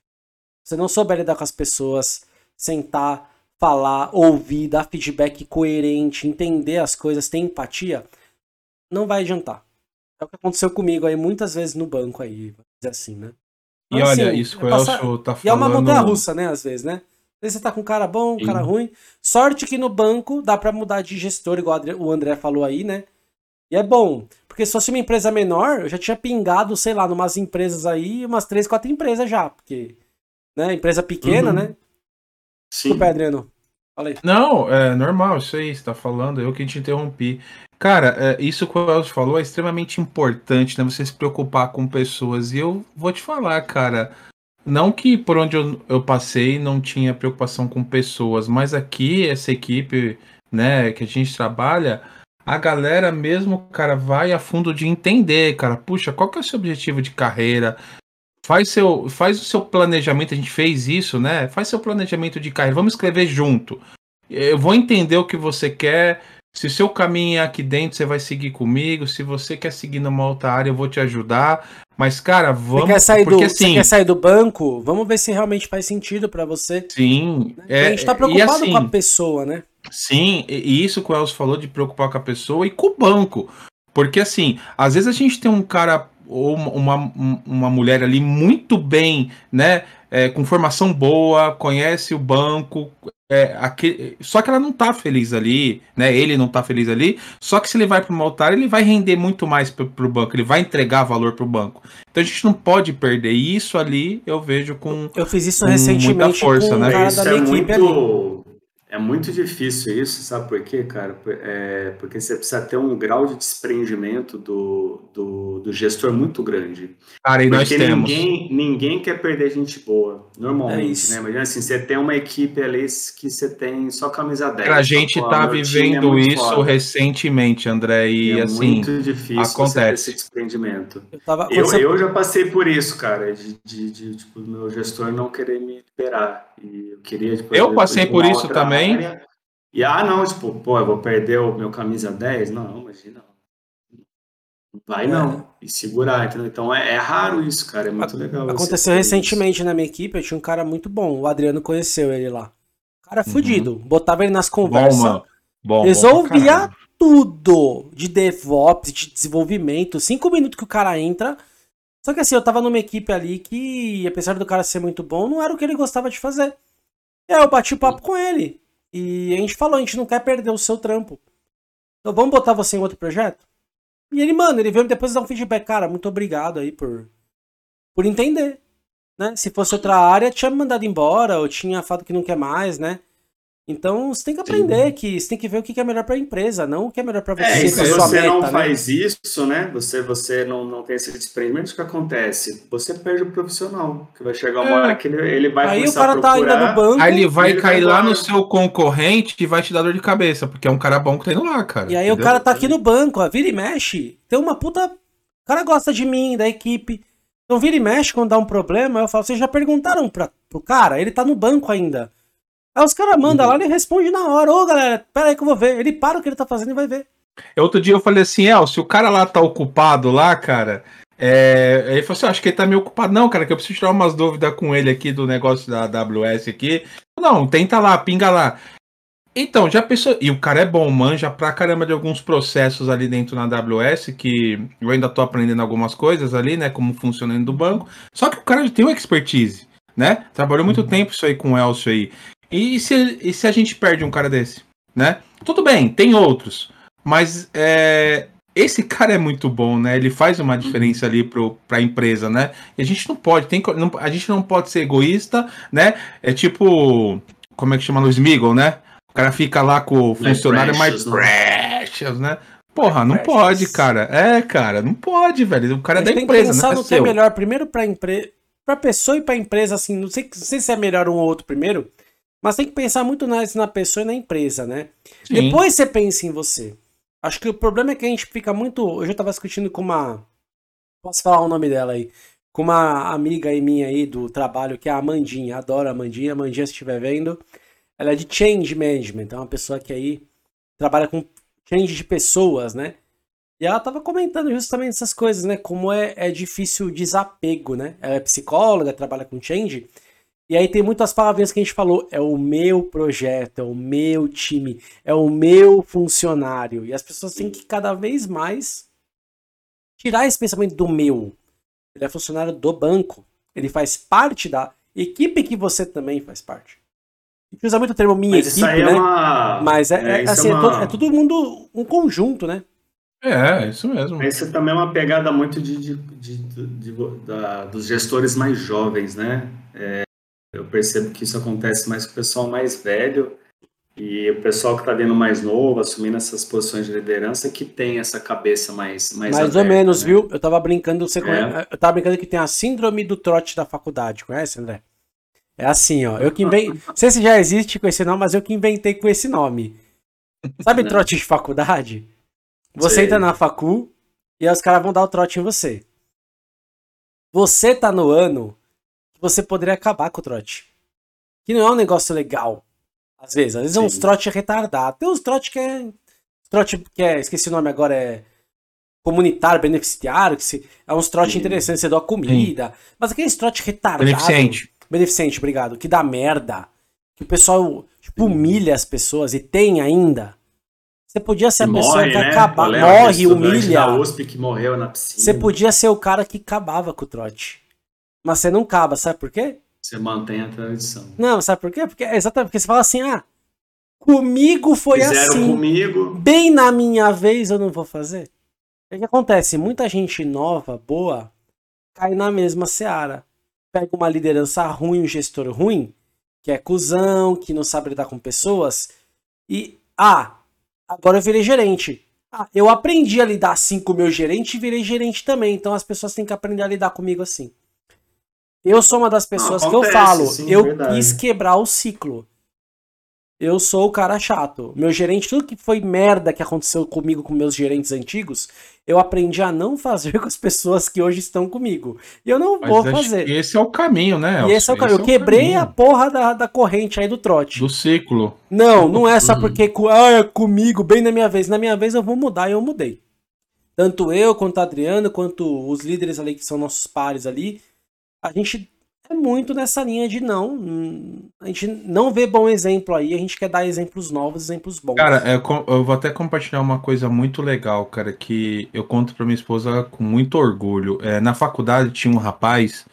Se você não souber lidar com as pessoas, sentar, falar, ouvir, dar feedback coerente, entender as coisas, ter empatia, não vai adiantar. É o que aconteceu comigo aí muitas vezes no banco aí, dizer assim, né? Mas, e olha, assim, isso que o Elcio tá falando... E é uma montanha russa, né, às vezes, né? Às vezes você tá com um cara bom, um cara ruim. Sorte que no banco dá para mudar de gestor, igual o André falou aí, né? E é bom, porque se fosse uma empresa menor, eu já tinha pingado, sei lá, numas empresas aí, umas três, quatro empresas já, porque, né, empresa pequena, uhum. né? Sim. Desculpa, Adriano. Falei. Não, é normal, isso aí, você tá falando, eu que te interrompi. Cara, é, isso que o Elcio falou é extremamente importante, né? Você se preocupar com pessoas. E eu vou te falar, cara. Não que por onde eu, eu passei não tinha preocupação com pessoas, mas aqui, essa equipe, né, que a gente trabalha, a galera mesmo, cara, vai a fundo de entender, cara. Puxa, qual que é o seu objetivo de carreira? Faz, seu, faz o seu planejamento, a gente fez isso, né? Faz seu planejamento de carreira. Vamos escrever junto. Eu vou entender o que você quer se o seu caminho é aqui dentro, você vai seguir comigo. Se você quer seguir numa outra área, eu vou te ajudar. Mas, cara, vamos. Você quer sair, porque, do, assim, quer sair do banco? Vamos ver se realmente faz sentido para você. Sim. É, a gente tá preocupado assim, com a pessoa, né? Sim, e isso que o Elcio falou de preocupar com a pessoa e com o banco. Porque, assim, às vezes a gente tem um cara ou uma, uma mulher ali muito bem, né? É, com formação boa, conhece o banco, é, aquele, só que ela não tá feliz ali, né? Ele não tá feliz ali. Só que se ele vai para uma altar, ele vai render muito mais pro, pro banco, ele vai entregar valor pro banco. Então a gente não pode perder. E isso ali eu vejo com. Eu fiz isso recentemente muita força, com né? cara da minha é equipe muito... ali. É muito difícil isso, sabe por quê, cara? É porque você precisa ter um grau de desprendimento do, do, do gestor muito grande. Cara, e porque nós temos. Ninguém, ninguém quer perder gente boa, normalmente, é né? Imagina assim, você tem uma equipe ali que você tem só camisa 10. A gente tá vivendo é isso foda. recentemente, André, e, e é assim. muito difícil acontece. esse desprendimento. Eu, tava, eu, você... eu, já passei por isso, cara, de, de, de, tipo, meu gestor não querer me liberar. E eu queria. Tipo, eu passei por isso também. Área, e ah, não, tipo, pô, eu vou perder o meu camisa 10? Não, imagina. Vai não. E segurar, entendeu? Então é, é, raro isso, cara. É muito legal. Aconteceu recentemente isso. na minha equipe, eu tinha um cara muito bom. O Adriano conheceu ele lá. Cara uhum. fudido. Botava ele nas conversas. Bom, bom, resolvia bom tudo de DevOps, de desenvolvimento. Cinco minutos que o cara entra. Só que assim, eu tava numa equipe ali que, apesar do cara ser muito bom, não era o que ele gostava de fazer. E aí eu bati o papo com ele. E a gente falou, a gente não quer perder o seu trampo. Então vamos botar você em outro projeto? E ele, mano, ele veio depois dar um feedback. Cara, muito obrigado aí por, por entender. Né? Se fosse outra área, tinha me mandado embora, ou tinha falado que não quer mais, né? Então você tem que aprender Sim. que você tem que ver o que é melhor para a empresa, não o que é melhor para você. É, se você meta, não né? faz isso, né? Você, você não, não tem esse desprendimento, o que acontece? Você perde o profissional, que vai chegar uma é. hora que ele, ele vai Aí o cara tá ainda no banco. Aí ele vai ele cair vai lá no seu concorrente e vai te dar dor de cabeça, porque é um cara bom que tá indo lá, cara. E aí entendeu? o cara tá aqui no banco, ó, vira e mexe, tem uma puta. O cara gosta de mim, da equipe. Então vira e mexe quando dá um problema, eu falo, vocês já perguntaram pra, pro cara? Ele tá no banco ainda. Aí os caras mandam uhum. lá, ele responde na hora. Ô, galera, pera aí que eu vou ver. Ele para o que ele tá fazendo e vai ver. Outro dia eu falei assim, El, se o cara lá tá ocupado lá, cara, é... ele falou assim, acho que ele tá meio ocupado. Não, cara, que eu preciso tirar umas dúvidas com ele aqui do negócio da AWS aqui. Não, tenta lá, pinga lá. Então, já pensou. E o cara é bom, manja pra caramba de alguns processos ali dentro na AWS, que eu ainda tô aprendendo algumas coisas ali, né? Como funciona dentro do banco. Só que o cara tem uma expertise, né? Trabalhou muito uhum. tempo isso aí com o Elcio aí. E se, e se a gente perde um cara desse? Né? Tudo bem, tem outros. Mas é, esse cara é muito bom, né? Ele faz uma diferença ali pro, pra empresa, né? E a gente não pode, tem, não, a gente não pode ser egoísta, né? É tipo, como é que chama no Smiggle, né? O cara fica lá com o funcionário mais precious, né? Porra, não pode, cara. É, cara, não pode, velho. O cara é da empresa, tem que pensar né? no que é melhor primeiro pra empresa, pra pessoa e pra empresa, assim, não sei, não sei se é melhor um ou outro primeiro, mas tem que pensar muito mais na pessoa e na empresa, né? Sim. Depois você pensa em você. Acho que o problema é que a gente fica muito. Eu já estava discutindo com uma. Posso falar o nome dela aí? Com uma amiga aí minha aí do trabalho, que é a Amandinha. Adoro a Amandinha. Amandinha, se estiver vendo. Ela é de change management. É uma pessoa que aí trabalha com change de pessoas, né? E ela estava comentando justamente essas coisas, né? Como é, é difícil desapego, né? Ela é psicóloga, trabalha com change. E aí tem muitas palavrinhas que a gente falou, é o meu projeto, é o meu time, é o meu funcionário. E as pessoas têm que cada vez mais tirar esse pensamento do meu. Ele é funcionário do banco. Ele faz parte da equipe que você também faz parte. A gente usa muito o termo minha Mas equipe, é né? Uma... Mas é, é, é assim, é, uma... é, todo mundo um conjunto, né? É, isso mesmo. Essa também é uma pegada muito de, de, de, de da, dos gestores mais jovens, né? É, eu percebo que isso acontece mais com o pessoal mais velho e o pessoal que está vindo mais novo, assumindo essas posições de liderança, que tem essa cabeça mais Mais, mais aberta, ou menos, né? viu? Eu tava brincando, você é. eu tava brincando que tem a síndrome do trote da faculdade, conhece, André? É assim, ó. Eu que inventei. (laughs) Não sei se já existe com esse nome, mas eu que inventei com esse nome. Sabe trote de faculdade? Você Sei. entra na facu e aí os caras vão dar o trote em você. Você tá no ano você poderia acabar com o trote. Que não é um negócio legal. Às vezes. Às vezes Sim. é uns trote retardado. Tem uns trote que é. Trote que é. Esqueci o nome agora, é. Comunitário, beneficiário, que se, é uns trote interessantes, você dá comida. Sim. Mas aqueles trote retardado. Beneficente. Beneficente, obrigado. Que dá merda. Que o pessoal tipo, humilha as pessoas e tem ainda. Você podia ser a pessoa morre, que né? acaba, morre, humilha. Da USP que morreu na piscina. Você podia ser o cara que acabava com o trote. Mas você não acaba, sabe por quê? Você mantém a tradição. Não, sabe por quê? Porque é exatamente porque você fala assim, ah, comigo foi Fizeram assim. comigo. Bem na minha vez eu não vou fazer. O que acontece? Muita gente nova, boa, cai na mesma seara. Pega uma liderança ruim, um gestor ruim, que é cuzão, que não sabe lidar com pessoas, e, ah, agora eu virei gerente. Ah, eu aprendi a lidar assim com o meu gerente e virei gerente também, então as pessoas têm que aprender a lidar comigo assim. Eu sou uma das pessoas não, acontece, que eu falo, sim, eu verdade. quis quebrar o ciclo. Eu sou o cara chato. Meu gerente, tudo que foi merda que aconteceu comigo com meus gerentes antigos, eu aprendi a não fazer com as pessoas que hoje estão comigo. E eu não Mas vou fazer. Esse é o caminho, né? E esse é o caminho. eu é quebrei caminho. a porra da, da corrente aí do trote. Do ciclo. Não, não é só porque ah, é comigo, bem na minha vez. Na minha vez eu vou mudar e eu mudei. Tanto eu, quanto o Adriano, quanto os líderes ali que são nossos pares ali, a gente é muito nessa linha de não. A gente não vê bom exemplo aí, a gente quer dar exemplos novos, exemplos bons. Cara, eu, eu vou até compartilhar uma coisa muito legal, cara, que eu conto pra minha esposa com muito orgulho. É, na faculdade tinha um rapaz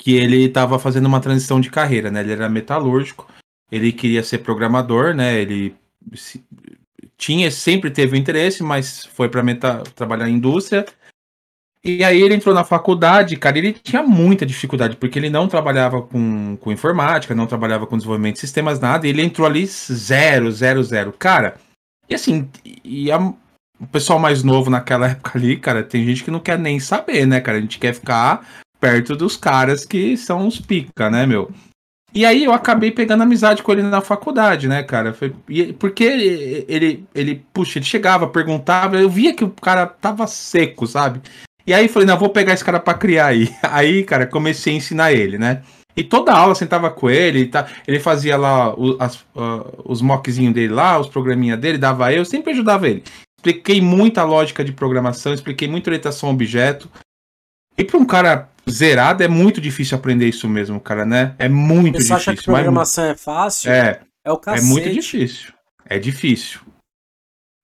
que ele estava fazendo uma transição de carreira, né? Ele era metalúrgico, ele queria ser programador, né? Ele tinha sempre teve interesse, mas foi para trabalhar em indústria e aí ele entrou na faculdade, cara, ele tinha muita dificuldade, porque ele não trabalhava com, com informática, não trabalhava com desenvolvimento de sistemas, nada, e ele entrou ali zero, zero, zero. Cara, e assim, e a, o pessoal mais novo naquela (laughs) época ali, cara, tem gente que não quer nem saber, né, cara? A gente quer ficar perto dos caras que são os pica, né, meu? E aí eu acabei pegando amizade com ele na faculdade, né, cara? Porque ele, ele, ele, puxa, ele chegava, perguntava, eu via que o cara tava seco, sabe? E aí falei, não, vou pegar esse cara pra criar aí. (laughs) Aí, cara, comecei a ensinar ele, né? E toda aula sentava com ele, tá, ele fazia lá os, as, uh, os mockzinhos dele lá, os programinha dele, dava eu, sempre ajudava ele. Expliquei muita lógica de programação, expliquei muito orientação a objeto. E para um cara zerado é muito difícil aprender isso mesmo, cara, né? É muito Você difícil. Você acha que programação mas... é fácil? É. É o cacete. É muito difícil. É difícil.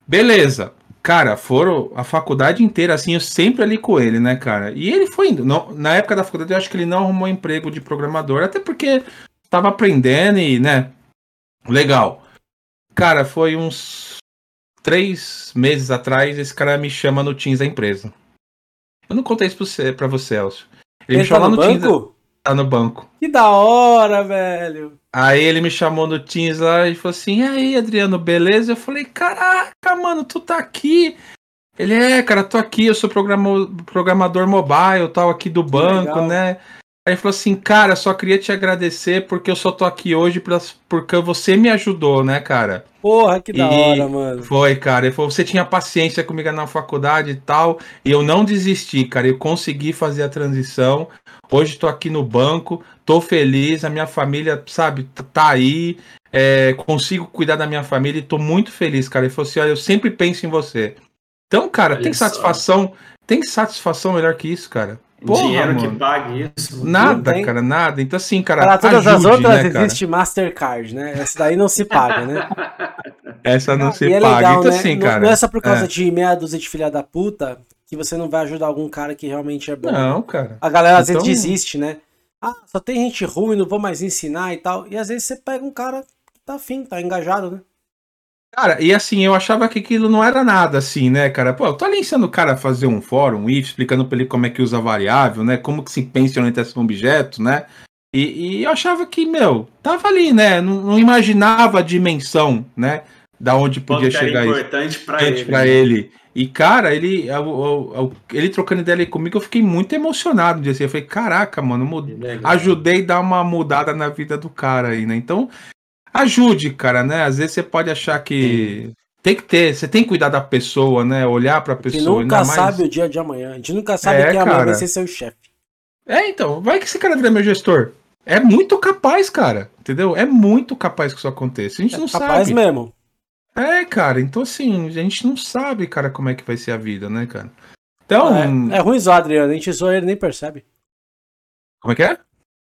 Beleza. Cara, foram a faculdade inteira, assim, eu sempre ali com ele, né, cara? E ele foi indo. Não, na época da faculdade, eu acho que ele não arrumou emprego de programador, até porque tava aprendendo e, né? Legal. Cara, foi uns três meses atrás, esse cara me chama no Teams da empresa. Eu não contei isso pra você, pra você Elcio. Ele, ele me tá no, no banco? Teams. Tá no banco. Que da hora, velho. Aí ele me chamou no Teams lá e falou assim: e aí, Adriano, beleza? Eu falei: caraca, mano, tu tá aqui. Ele é, cara, tô aqui, eu sou programador mobile, tal, aqui do banco, né? Aí ele falou assim, cara, só queria te agradecer porque eu só tô aqui hoje pra, porque você me ajudou, né, cara? Porra, que da hora, mano. Foi, cara. Ele falou, você tinha paciência comigo na faculdade e tal, e eu não desisti, cara. Eu consegui fazer a transição. Hoje tô aqui no banco, tô feliz, a minha família, sabe, tá aí. É, consigo cuidar da minha família e tô muito feliz, cara. Ele falou assim: olha, eu sempre penso em você. Então, cara, olha tem só. satisfação. Tem satisfação melhor que isso, cara. Porra, dinheiro mano. que pague isso. Nada, cara, nada. Então, assim, cara. Para todas ajude, as outras né, existe Mastercard, né? Essa daí não se paga, né? (laughs) Essa não se é paga. Legal, então, né? assim, não, cara. Não é só por causa é. de meia dúzia de filha da puta que você não vai ajudar algum cara que realmente é bom. Não, cara. A galera às então... vezes desiste, né? Ah, só tem gente ruim, não vou mais ensinar e tal. E às vezes você pega um cara que tá afim, tá engajado, né? Cara, e assim, eu achava que aquilo não era nada assim, né, cara? Pô, eu tô ali ensinando o cara a fazer um fórum, um if, explicando pra ele como é que usa variável, né? Como que se pensa em orientação objeto, né? E, e, eu achava que, meu, tava ali, né? Não, não imaginava a dimensão, né? Da onde podia chegar isso. importante pra ele. Pra né? ele. E, cara, ele, ele trocando ideia comigo, eu fiquei muito emocionado. Dia assim, eu falei, caraca, mano, ajudei a dar uma mudada na vida do cara aí, né? Então, ajude, cara, né? Às vezes você pode achar que Sim. tem que ter, você tem que cuidar da pessoa, né? Olhar pra pessoa. A gente nunca sabe o dia de amanhã. A gente nunca sabe é, quem amanhã vai ser seu chefe. É, então, vai que esse cara vira meu gestor. É muito capaz, cara. Entendeu? É muito capaz que isso aconteça. A gente é não capaz sabe. Capaz mesmo. É, cara, então assim, a gente não sabe, cara, como é que vai ser a vida, né, cara? Então. É, é ruim zoar, Adriano, a gente zoa ele nem percebe. Como é que é?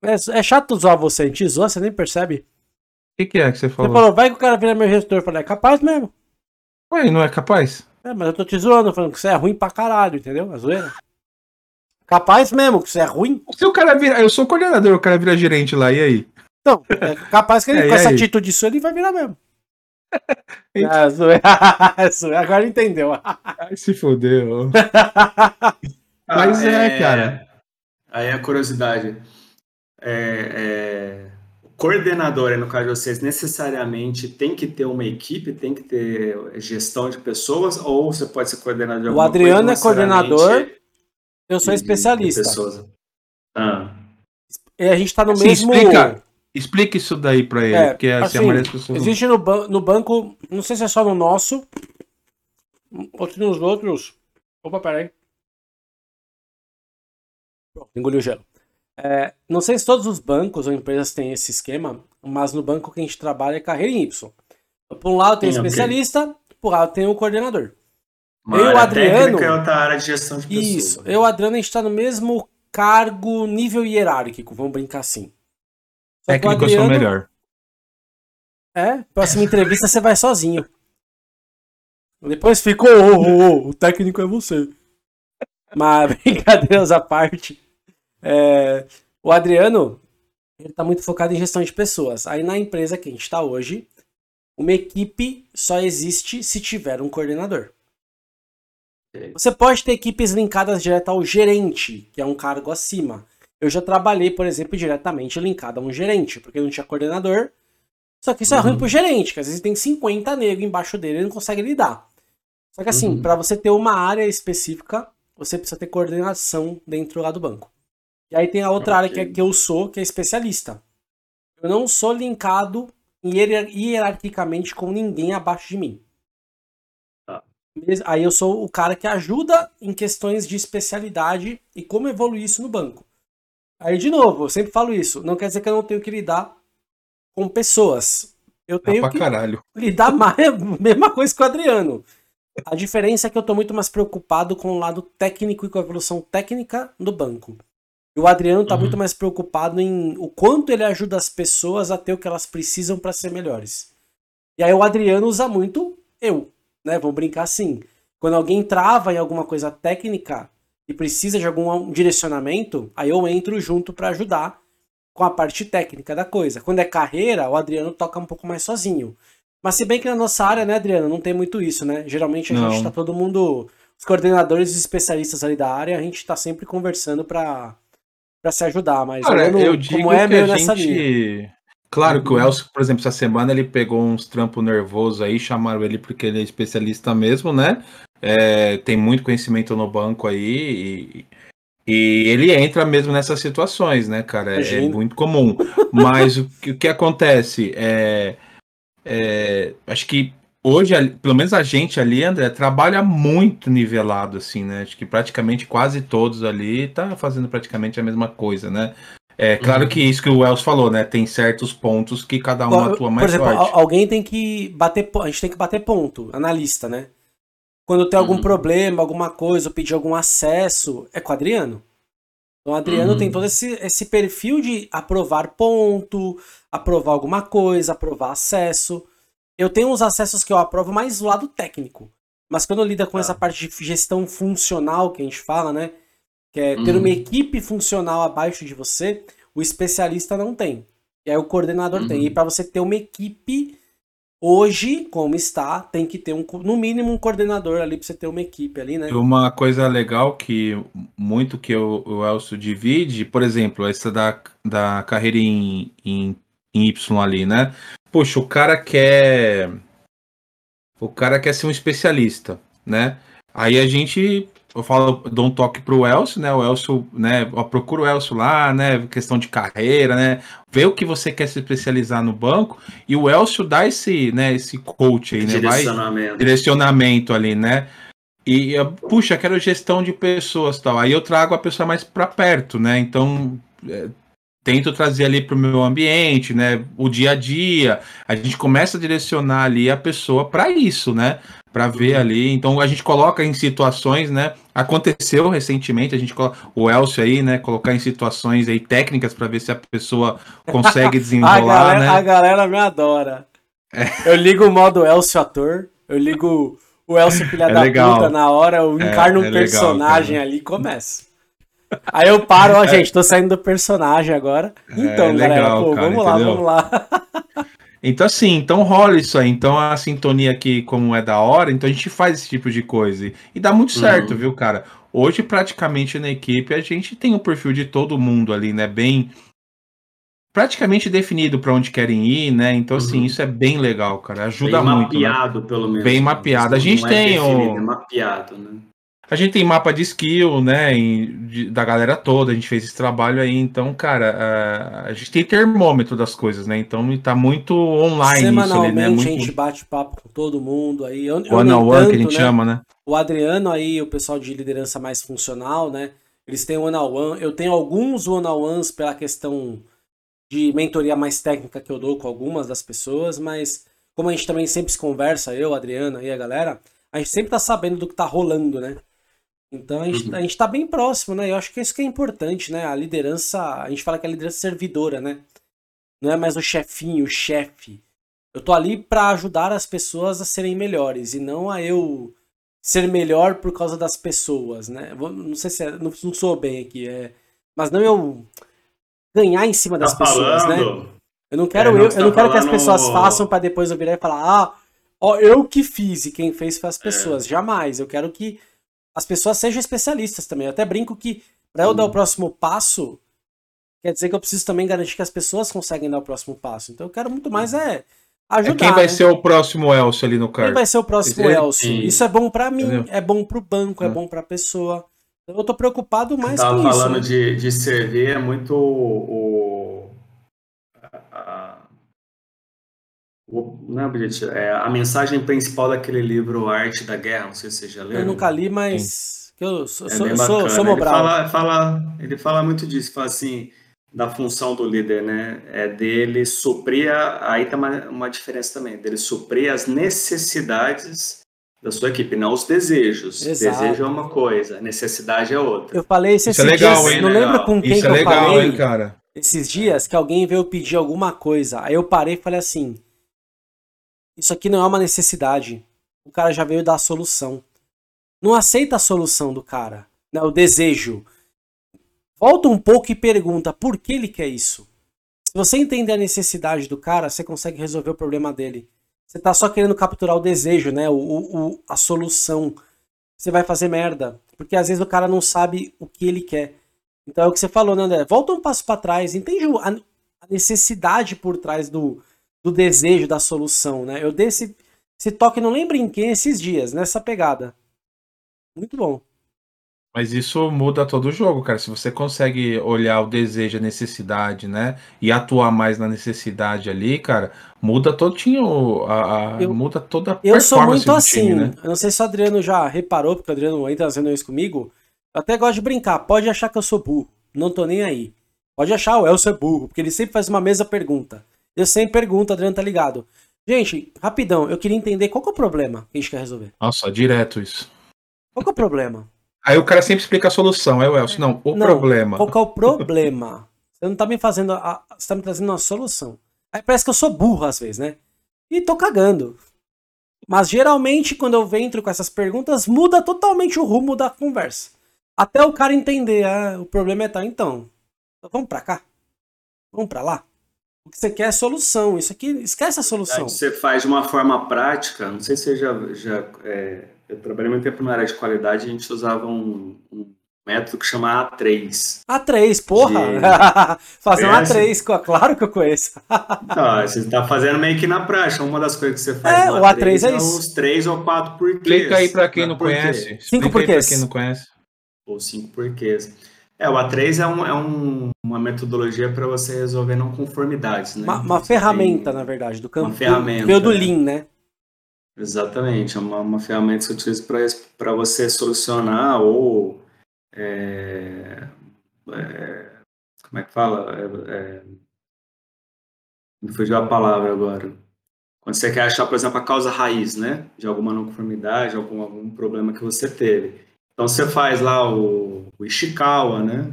É, é chato zoar você, a gente zoa, você nem percebe que, que é que você falou? Você falou, vai que o cara vira meu gestor. Eu falei, é capaz mesmo. Ué, não é capaz? É, mas eu tô te zoando, falando que você é ruim pra caralho, entendeu? A zoeira. Capaz mesmo, que isso é ruim. Se o cara vira. Eu sou coordenador, o cara vira gerente lá, e aí? Então, é capaz que ele, (laughs) é, com essa atitude sua, ele vai virar mesmo. Ah, (laughs) Agora entendeu. (laughs) Ai, se fodeu. (laughs) Mas ah, é, é, cara. Aí a curiosidade. É, é, o coordenador, no caso de vocês, necessariamente tem que ter uma equipe, tem que ter gestão de pessoas, ou você pode ser coordenador de O Adriano coisa, é coordenador, eu sou especialista. Ah. E a gente tá no assim, mesmo. Explica, explica isso daí pra ele, é, porque assim, assim, as pessoas. Existe no, ban no banco, não sei se é só no nosso, ou se nos outros. Opa, peraí. Engoliu o gelo. É, não sei se todos os bancos ou empresas têm esse esquema, mas no banco que a gente trabalha é carreira em Y. Por um lado tem o especialista, okay. por outro lado tem o coordenador. Uma eu e o Adriano. É outra área de gestão de pessoas. Isso, eu e o Adriano a gente está no mesmo cargo, nível hierárquico, vamos brincar assim. Técnico eu sou melhor. É, próxima entrevista você vai sozinho. Depois ficou, oh, oh, oh, o técnico é você. Mas (laughs) brincadeiras à parte. É, o Adriano, ele tá muito focado em gestão de pessoas. Aí na empresa que a gente está hoje, uma equipe só existe se tiver um coordenador. Você pode ter equipes linkadas direto ao gerente, que é um cargo acima. Eu já trabalhei, por exemplo, diretamente linkado a um gerente, porque não tinha coordenador. Só que isso uhum. é ruim uhum. pro gerente, que às vezes tem 50 negros embaixo dele e não consegue lidar. Só que assim, uhum. para você ter uma área específica, você precisa ter coordenação dentro lá do banco. E aí tem a outra okay. área que, é, que eu sou, que é especialista. Eu não sou linkado hierarquicamente com ninguém abaixo de mim. Tá. Aí eu sou o cara que ajuda em questões de especialidade e como evoluir isso no banco. Aí, de novo, eu sempre falo isso. Não quer dizer que eu não tenho que lidar com pessoas. Eu tenho ah, que caralho. lidar (laughs) mais, mesma coisa que o Adriano. A diferença é que eu estou muito mais preocupado com o lado técnico e com a evolução técnica do banco. E o Adriano está uhum. muito mais preocupado em o quanto ele ajuda as pessoas a ter o que elas precisam para ser melhores. E aí o Adriano usa muito eu, né? Vamos brincar assim. Quando alguém trava em alguma coisa técnica e precisa de algum direcionamento, aí eu entro junto para ajudar com a parte técnica da coisa. Quando é carreira, o Adriano toca um pouco mais sozinho. Mas se bem que na nossa área, né, Adriano, não tem muito isso, né? Geralmente a não. gente tá todo mundo, os coordenadores e especialistas ali da área, a gente tá sempre conversando para para se ajudar, mas Cara, eu, eu digo como é meio nessa gente... Claro que o uhum. Elcio, por exemplo, essa semana ele pegou uns trampos nervosos aí, chamaram ele porque ele é especialista mesmo, né? É, tem muito conhecimento no banco aí e, e, ele entra mesmo nessas situações, né, cara? É, é muito comum. Mas o, o que acontece é é, acho que hoje, pelo menos a gente ali, André, trabalha muito nivelado, assim, né? Acho que praticamente quase todos ali tá fazendo praticamente a mesma coisa, né? É claro uhum. que isso que o Wells falou, né? Tem certos pontos que cada um Bom, atua mais Por exemplo, forte. alguém tem que bater a gente tem que bater ponto, analista, né? Quando tem algum uhum. problema, alguma coisa, ou pedir algum acesso, é com o Adriano. Então o Adriano uhum. tem todo esse, esse perfil de aprovar ponto, aprovar alguma coisa, aprovar acesso. Eu tenho uns acessos que eu aprovo mais do lado técnico. Mas quando lida com ah. essa parte de gestão funcional que a gente fala, né? Que é ter uhum. uma equipe funcional abaixo de você, o especialista não tem. E aí o coordenador uhum. tem. E para você ter uma equipe Hoje, como está, tem que ter um, no mínimo um coordenador ali para você ter uma equipe ali, né? Uma coisa legal que muito que o, o Elcio divide, por exemplo, essa da, da carreira em, em, em Y ali, né? Poxa, o cara quer. O cara quer ser um especialista, né? Aí a gente eu falo, dou um toque pro Elcio, né? O Elcio, né? Procura o Elcio lá, né? Questão de carreira, né? Vê o que você quer se especializar no banco e o Elcio dá esse, né? Esse coach aí, né? Direcionamento. Vai, direcionamento ali, né? E, puxa, quero gestão de pessoas tal. Aí eu trago a pessoa mais para perto, né? Então, é, tento trazer ali para o meu ambiente, né? O dia a dia. A gente começa a direcionar ali a pessoa para isso, né? Para ver uhum. ali. Então a gente coloca em situações, né? Aconteceu recentemente, a gente o Elcio aí, né? Colocar em situações aí técnicas para ver se a pessoa consegue (laughs) desenrolar, a galera, né? A galera me adora. É. Eu ligo o modo Elcio ator, eu ligo o Elcio (laughs) filha é da legal. puta na hora, eu é, encarno é, um personagem legal, ali e começa. Aí eu paro, ó, (laughs) gente, tô saindo do personagem agora. É, então, é, legal, galera, pô, cara, vamos entendeu? lá, vamos lá. Então, assim, então rola isso aí. Então, a sintonia aqui, como é da hora, então a gente faz esse tipo de coisa. E dá muito certo, uhum. viu, cara? Hoje, praticamente na equipe, a gente tem o perfil de todo mundo ali, né? Bem. Praticamente definido para onde querem ir, né? Então, assim, uhum. isso é bem legal, cara. Ajuda bem muito. Bem né? mapeado, né? pelo menos. Bem mapeado. A gente tem. É definido, o... é mapeado, né? A gente tem mapa de skill, né, de, da galera toda, a gente fez esse trabalho aí, então, cara, a, a gente tem termômetro das coisas, né, então tá muito online Semanalmente isso ali, né? Muito... a gente bate papo com todo mundo aí. One on one que a gente né? chama, né? O Adriano aí, o pessoal de liderança mais funcional, né, eles têm one on one, eu tenho alguns one on ones pela questão de mentoria mais técnica que eu dou com algumas das pessoas, mas como a gente também sempre se conversa, eu, Adriano e a galera, a gente sempre tá sabendo do que tá rolando, né? Então a gente, uhum. a gente tá bem próximo, né? Eu acho que isso que é importante, né? A liderança, a gente fala que é a liderança servidora, né? Não é mais o chefinho, o chefe. Eu tô ali para ajudar as pessoas a serem melhores e não a eu ser melhor por causa das pessoas, né? Não sei se é, não, não sou bem aqui, é, mas não eu ganhar em cima das tá pessoas, né? falando. né? Eu não quero é, não eu, eu não quero falando... que as pessoas façam para depois eu virar e falar: "Ah, ó, eu que fiz e quem fez foi as é. pessoas". É. Jamais. Eu quero que as pessoas sejam especialistas também. Eu até brinco que para eu dar o próximo passo, quer dizer que eu preciso também garantir que as pessoas conseguem dar o próximo passo. Então eu quero muito mais é ajudar. É quem vai né? ser o próximo Elcio ali no cargo? Quem vai ser o próximo Esse Elcio? Isso é bom para mim, Entendeu? é bom para o banco, é, é bom para a pessoa. Então eu tô preocupado mais com isso. Tava falando né? de, de servir é muito o, não é objetivo, é a mensagem principal daquele livro Arte da Guerra, não sei se você já leu. Eu nunca li, mas que eu sou, é sou, sou, sou ele fala, fala, ele fala muito disso, fala assim, da função do líder, né? É dele suprir, a, aí tem uma, uma diferença também, dele suprir as necessidades da sua equipe, não os desejos. Exato. Desejo é uma coisa, necessidade é outra. Eu falei isso, isso é legal, dias, hein? não legal. lembro com quem isso é que é legal, eu falei hein, cara? esses dias que alguém veio pedir alguma coisa. Aí eu parei e falei assim: isso aqui não é uma necessidade. O cara já veio dar a solução. Não aceita a solução do cara, né? o desejo. Volta um pouco e pergunta por que ele quer isso. Se você entender a necessidade do cara, você consegue resolver o problema dele. Você tá só querendo capturar o desejo, né? O, o, a solução. Você vai fazer merda. Porque às vezes o cara não sabe o que ele quer. Então é o que você falou, né, André? Volta um passo para trás. Entende a, a necessidade por trás do, do desejo da solução, né? Eu dei esse, esse toque, não lembro em quem, esses dias, nessa pegada. Muito bom. Mas isso muda todo o jogo, cara. Se você consegue olhar o desejo, a necessidade, né? E atuar mais na necessidade ali, cara, muda todo a, a eu, muda toda a Eu sou muito assim. Time, né? Eu não sei se o Adriano já reparou, porque o Adriano entra fazendo isso comigo. Eu até gosto de brincar. Pode achar que eu sou burro. Não tô nem aí. Pode achar o Elcio é burro, porque ele sempre faz uma mesma pergunta. Eu sempre pergunto, Adriano tá ligado. Gente, rapidão, eu queria entender qual que é o problema que a gente quer resolver. Nossa, direto isso. Qual que é o problema? Aí o cara sempre explica a solução, é o Elcio. Não, o não, problema. Qual que é o problema? Você não tá me fazendo. A, você tá me trazendo uma solução. Aí parece que eu sou burro às vezes, né? E tô cagando. Mas geralmente, quando eu entro com essas perguntas, muda totalmente o rumo da conversa. Até o cara entender, ah, o problema é tal. Então, vamos pra cá? Vamos pra lá? O que você quer é solução. Isso aqui, esquece a solução. Você faz de uma forma prática. Não sei se você já. já é, eu trabalhei muito tempo na área de qualidade a gente usava um, um método que chama A3. A3, porra! De... (laughs) Fazer um A3, claro que eu conheço. (laughs) Não, você está fazendo meio que na prática. Uma das coisas que você faz é, o A3, A3 é, é isso. os três ou quatro porquês. Explica aí para quem não conhece. Cinco porquês. Para quem não conhece. Ou cinco porquês. É, o A3 é, um, é um, uma metodologia para você resolver não conformidades, né? Uma, uma ferramenta, tem... na verdade, do campo. Uma ferramenta. Veio do Lean, né? Exatamente, é uma, uma ferramenta que você utiliza para você solucionar ou. É, é, como é que fala? É, é, me fugiu a palavra agora. Quando você quer achar, por exemplo, a causa raiz, né? De alguma não conformidade, algum, algum problema que você teve. Então você faz lá o, o Ishikawa, né?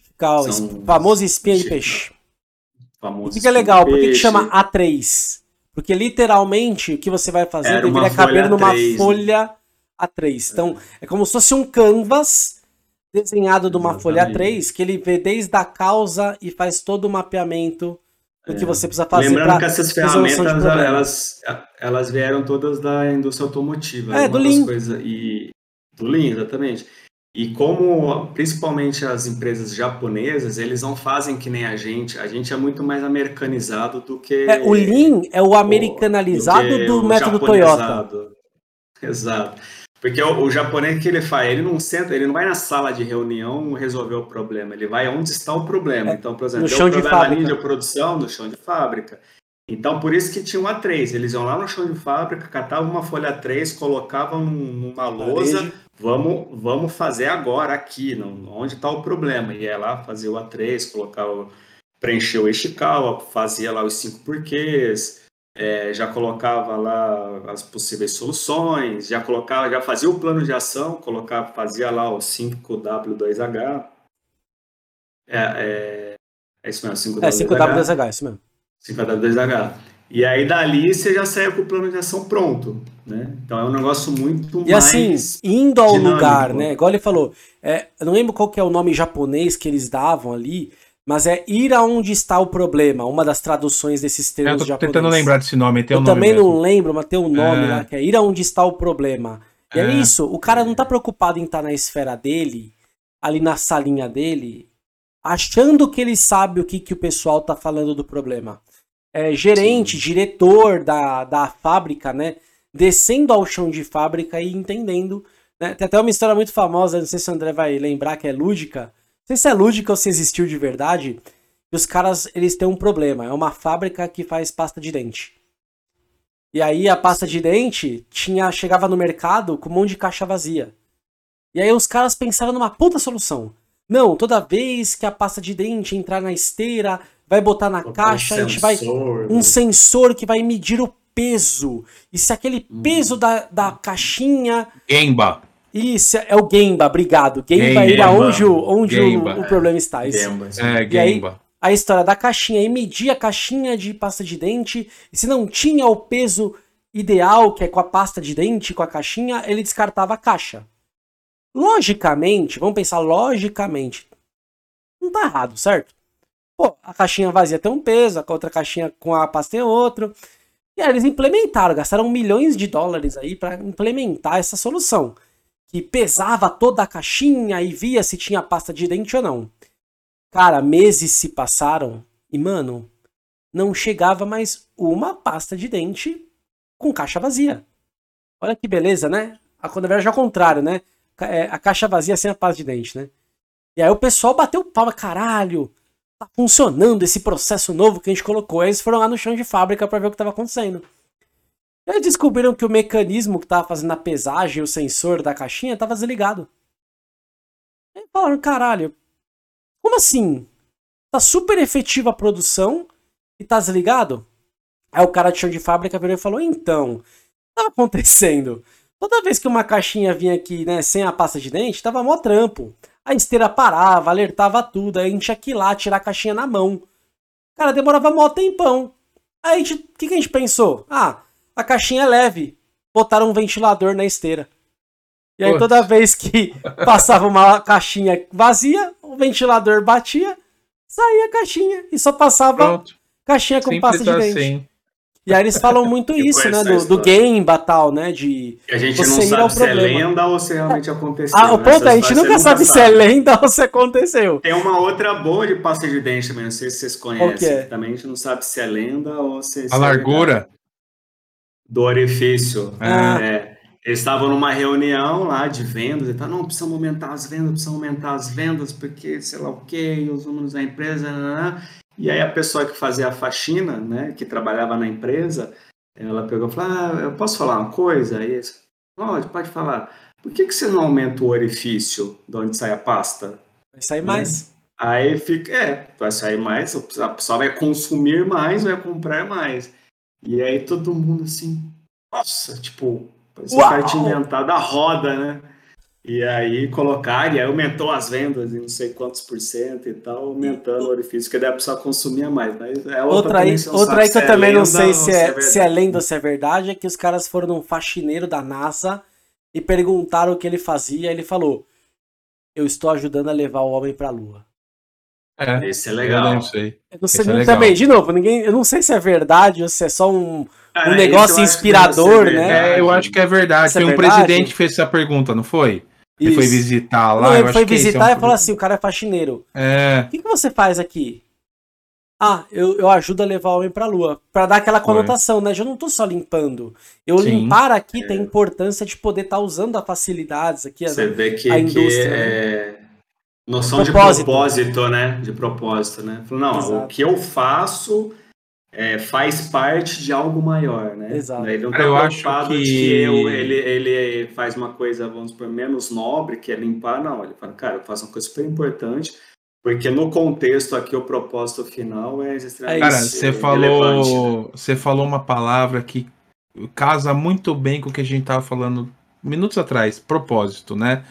Ishikawa, São famoso espinha de peixe. Famoso fica legal, por que, que chama A3? Porque literalmente o que você vai fazer Era deveria caber numa A3, folha né? A3. Então é. é como se fosse um canvas desenhado de uma folha 3 que ele vê desde a causa e faz todo o mapeamento do é. que você precisa fazer. Lembrando que essas ferramentas elas, elas vieram todas da indústria automotiva. É, do Lean. Coisas, e, do Lean, exatamente. E como, principalmente as empresas japonesas, eles não fazem que nem a gente. A gente é muito mais americanizado do que. É, o Lean é o americanalizado do, do método Toyota. (laughs) Exato. Porque o, o, japonês que ele faz, ele não senta, ele não vai na sala de reunião resolver o problema, ele vai onde está o problema. É, então, por exemplo, no chão de fábrica. de produção no chão de fábrica. Então, por isso que tinha um A3. Eles iam lá no chão de fábrica, catavam uma folha A3, colocavam numa lousa, vamos, vamos fazer agora aqui, não, onde está o problema. E ia lá fazer o A3, colocar o, preencher o Ishikawa, fazia lá os cinco porquês, é, já colocava lá as possíveis soluções, já colocava, já fazia o plano de ação, colocava, fazia lá o 5W2H. É, é, é isso mesmo, 5W2H. É 5W2H, é isso mesmo. 5W2H. E aí dali você já sai com o plano de ação pronto, né? Então é um negócio muito e assim, mais assim, indo ao dinâmico. lugar, né? Igual ele falou, é, eu não lembro qual que é o nome japonês que eles davam ali, mas é ir aonde está o problema, uma das traduções desses termos japoneses. Eu tô tentando lembrar desse nome, tem Eu um nome também mesmo. não lembro, mas tem um nome é. lá, que é ir aonde está o problema. E é. é isso, o cara não tá preocupado em estar tá na esfera dele, ali na salinha dele, achando que ele sabe o que, que o pessoal tá falando do problema. É, gerente, Sim. diretor da, da fábrica, né? Descendo ao chão de fábrica e entendendo. Né? Tem até uma história muito famosa, não sei se o André vai lembrar, que é lúdica, sei se é lúdica ou se existiu de verdade. E os caras, eles têm um problema. É uma fábrica que faz pasta de dente. E aí a pasta de dente tinha chegava no mercado com um monte de caixa vazia. E aí os caras pensaram numa puta solução. Não, toda vez que a pasta de dente entrar na esteira, vai botar na caixa, um a gente vai um né? sensor que vai medir o peso. E se aquele hum. peso da, da caixinha Gemba isso, é o Gemba, obrigado. Gemba, Gemba é onde, o, onde o, o, problema está. Isso. Gemba, é, e aí, a história da caixinha, e medir a caixinha de pasta de dente, e se não tinha o peso ideal, que é com a pasta de dente, com a caixinha, ele descartava a caixa. Logicamente, vamos pensar logicamente, não tá errado, certo? Pô, a caixinha vazia tem um peso, a outra caixinha com a pasta tem outro. E aí eles implementaram, gastaram milhões de dólares aí para implementar essa solução que pesava toda a caixinha e via se tinha pasta de dente ou não. Cara, meses se passaram e, mano, não chegava mais uma pasta de dente com caixa vazia. Olha que beleza, né? A quando é ao contrário, né? É, a caixa vazia sem a pasta de dente, né? E aí o pessoal bateu palma, caralho, tá funcionando esse processo novo que a gente colocou. Eles foram lá no chão de fábrica para ver o que tava acontecendo. Eles descobriram que o mecanismo que estava fazendo a pesagem, o sensor da caixinha, estava desligado. E falaram, caralho, como assim? Tá super efetiva a produção e tá desligado? Aí o cara de chão de fábrica virou e falou, então, o que tava acontecendo? Toda vez que uma caixinha vinha aqui, né, sem a pasta de dente, tava mó trampo. A esteira parava, alertava tudo, aí a gente tinha que ir lá tirar a caixinha na mão. Cara, demorava mó tempão. Aí o que, que a gente pensou? Ah, a caixinha é leve. Botaram um ventilador na esteira. E aí toda vez que (laughs) passava uma caixinha vazia, o ventilador batia, saía a caixinha e só passava Pronto. caixinha com Sempre pasta de dente. Assim. E aí eles falam muito (laughs) isso, né? Do, do game tal, né? De a gente não sabe se é lenda ou se realmente aconteceu. Ah, o né? ponto é, a gente nunca sabe se é lenda ou se aconteceu. Tem uma outra boa de pasta de dente também, não sei se vocês conhecem. É? Também a gente não sabe se é lenda ou se, se A é largura? do orifício. Ah. É, eles estavam numa reunião lá de vendas e tal, não, precisamos aumentar as vendas, precisamos aumentar as vendas, porque sei lá o que, os números da empresa, né? E aí a pessoa que fazia a faxina, né, que trabalhava na empresa, ela pegou e falou, ah, eu posso falar uma coisa? Aí, pode, pode falar. Por que, que você não aumenta o orifício de onde sai a pasta? Vai sair mais. Né? Aí fica, é, vai sair mais, a pessoa vai consumir mais, vai comprar mais. E aí todo mundo assim, nossa, tipo, parece que inventado a roda, né? E aí colocar, e aí aumentou as vendas em não sei quantos por cento e tal, aumentando o orifício, que daí a pessoa consumia mais. Mas é outra, outra aí, outra aí que eu é também não sei se é, se é lenda ou se é verdade, é que os caras foram num faxineiro da NASA e perguntaram o que ele fazia, ele falou: eu estou ajudando a levar o homem pra lua. É, esse é legal. Eu não sei. Eu não sei é também, de novo, ninguém, eu não sei se é verdade ou se é só um, um negócio inspirador, né? É, eu acho que é verdade. Isso Tem é um verdade? presidente que fez essa pergunta, não foi? Ele Isso. foi visitar lá. Não, ele foi visitar é um... e falou assim: o cara é faxineiro. É. O que, que você faz aqui? Ah, eu, eu ajudo a levar o homem pra lua. Pra dar aquela conotação, né? Eu não tô só limpando. Eu Sim. limpar aqui é. tem importância de poder estar tá usando as facilidades aqui. Você né? vê que, a indústria. Que é... Noção propósito. de propósito, né? De propósito, né? Não, Exato. o que eu faço é, faz parte de algo maior, né? Exato. Ele não tá eu preocupado que... que eu, ele, ele faz uma coisa, vamos por menos nobre, que é limpar, não. Ele fala, cara, eu faço uma coisa super importante, porque no contexto aqui o propósito final é extremamente Cara, você falou, você falou uma palavra que casa muito bem com o que a gente estava falando minutos atrás, propósito, né?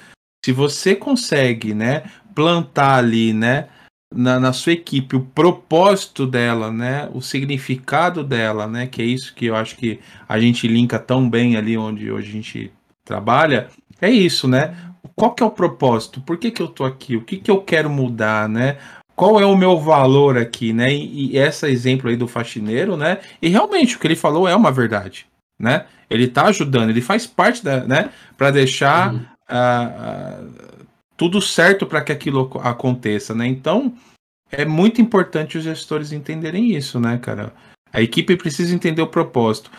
Se você consegue, né, plantar ali, né, na, na, sua equipe o propósito dela, né, o significado dela, né, que é isso que eu acho que a gente linka tão bem ali onde hoje a gente trabalha, é isso, né? Qual que é o propósito? Por que, que eu tô aqui? O que, que eu quero mudar, né? Qual é o meu valor aqui, né? E, e esse exemplo aí do faxineiro, né? E realmente o que ele falou é uma verdade, né? Ele tá ajudando, ele faz parte da, né? Para deixar uhum. uh, tudo certo para que aquilo aconteça, né? Então, é muito importante os gestores entenderem isso, né, cara? A equipe precisa entender o propósito.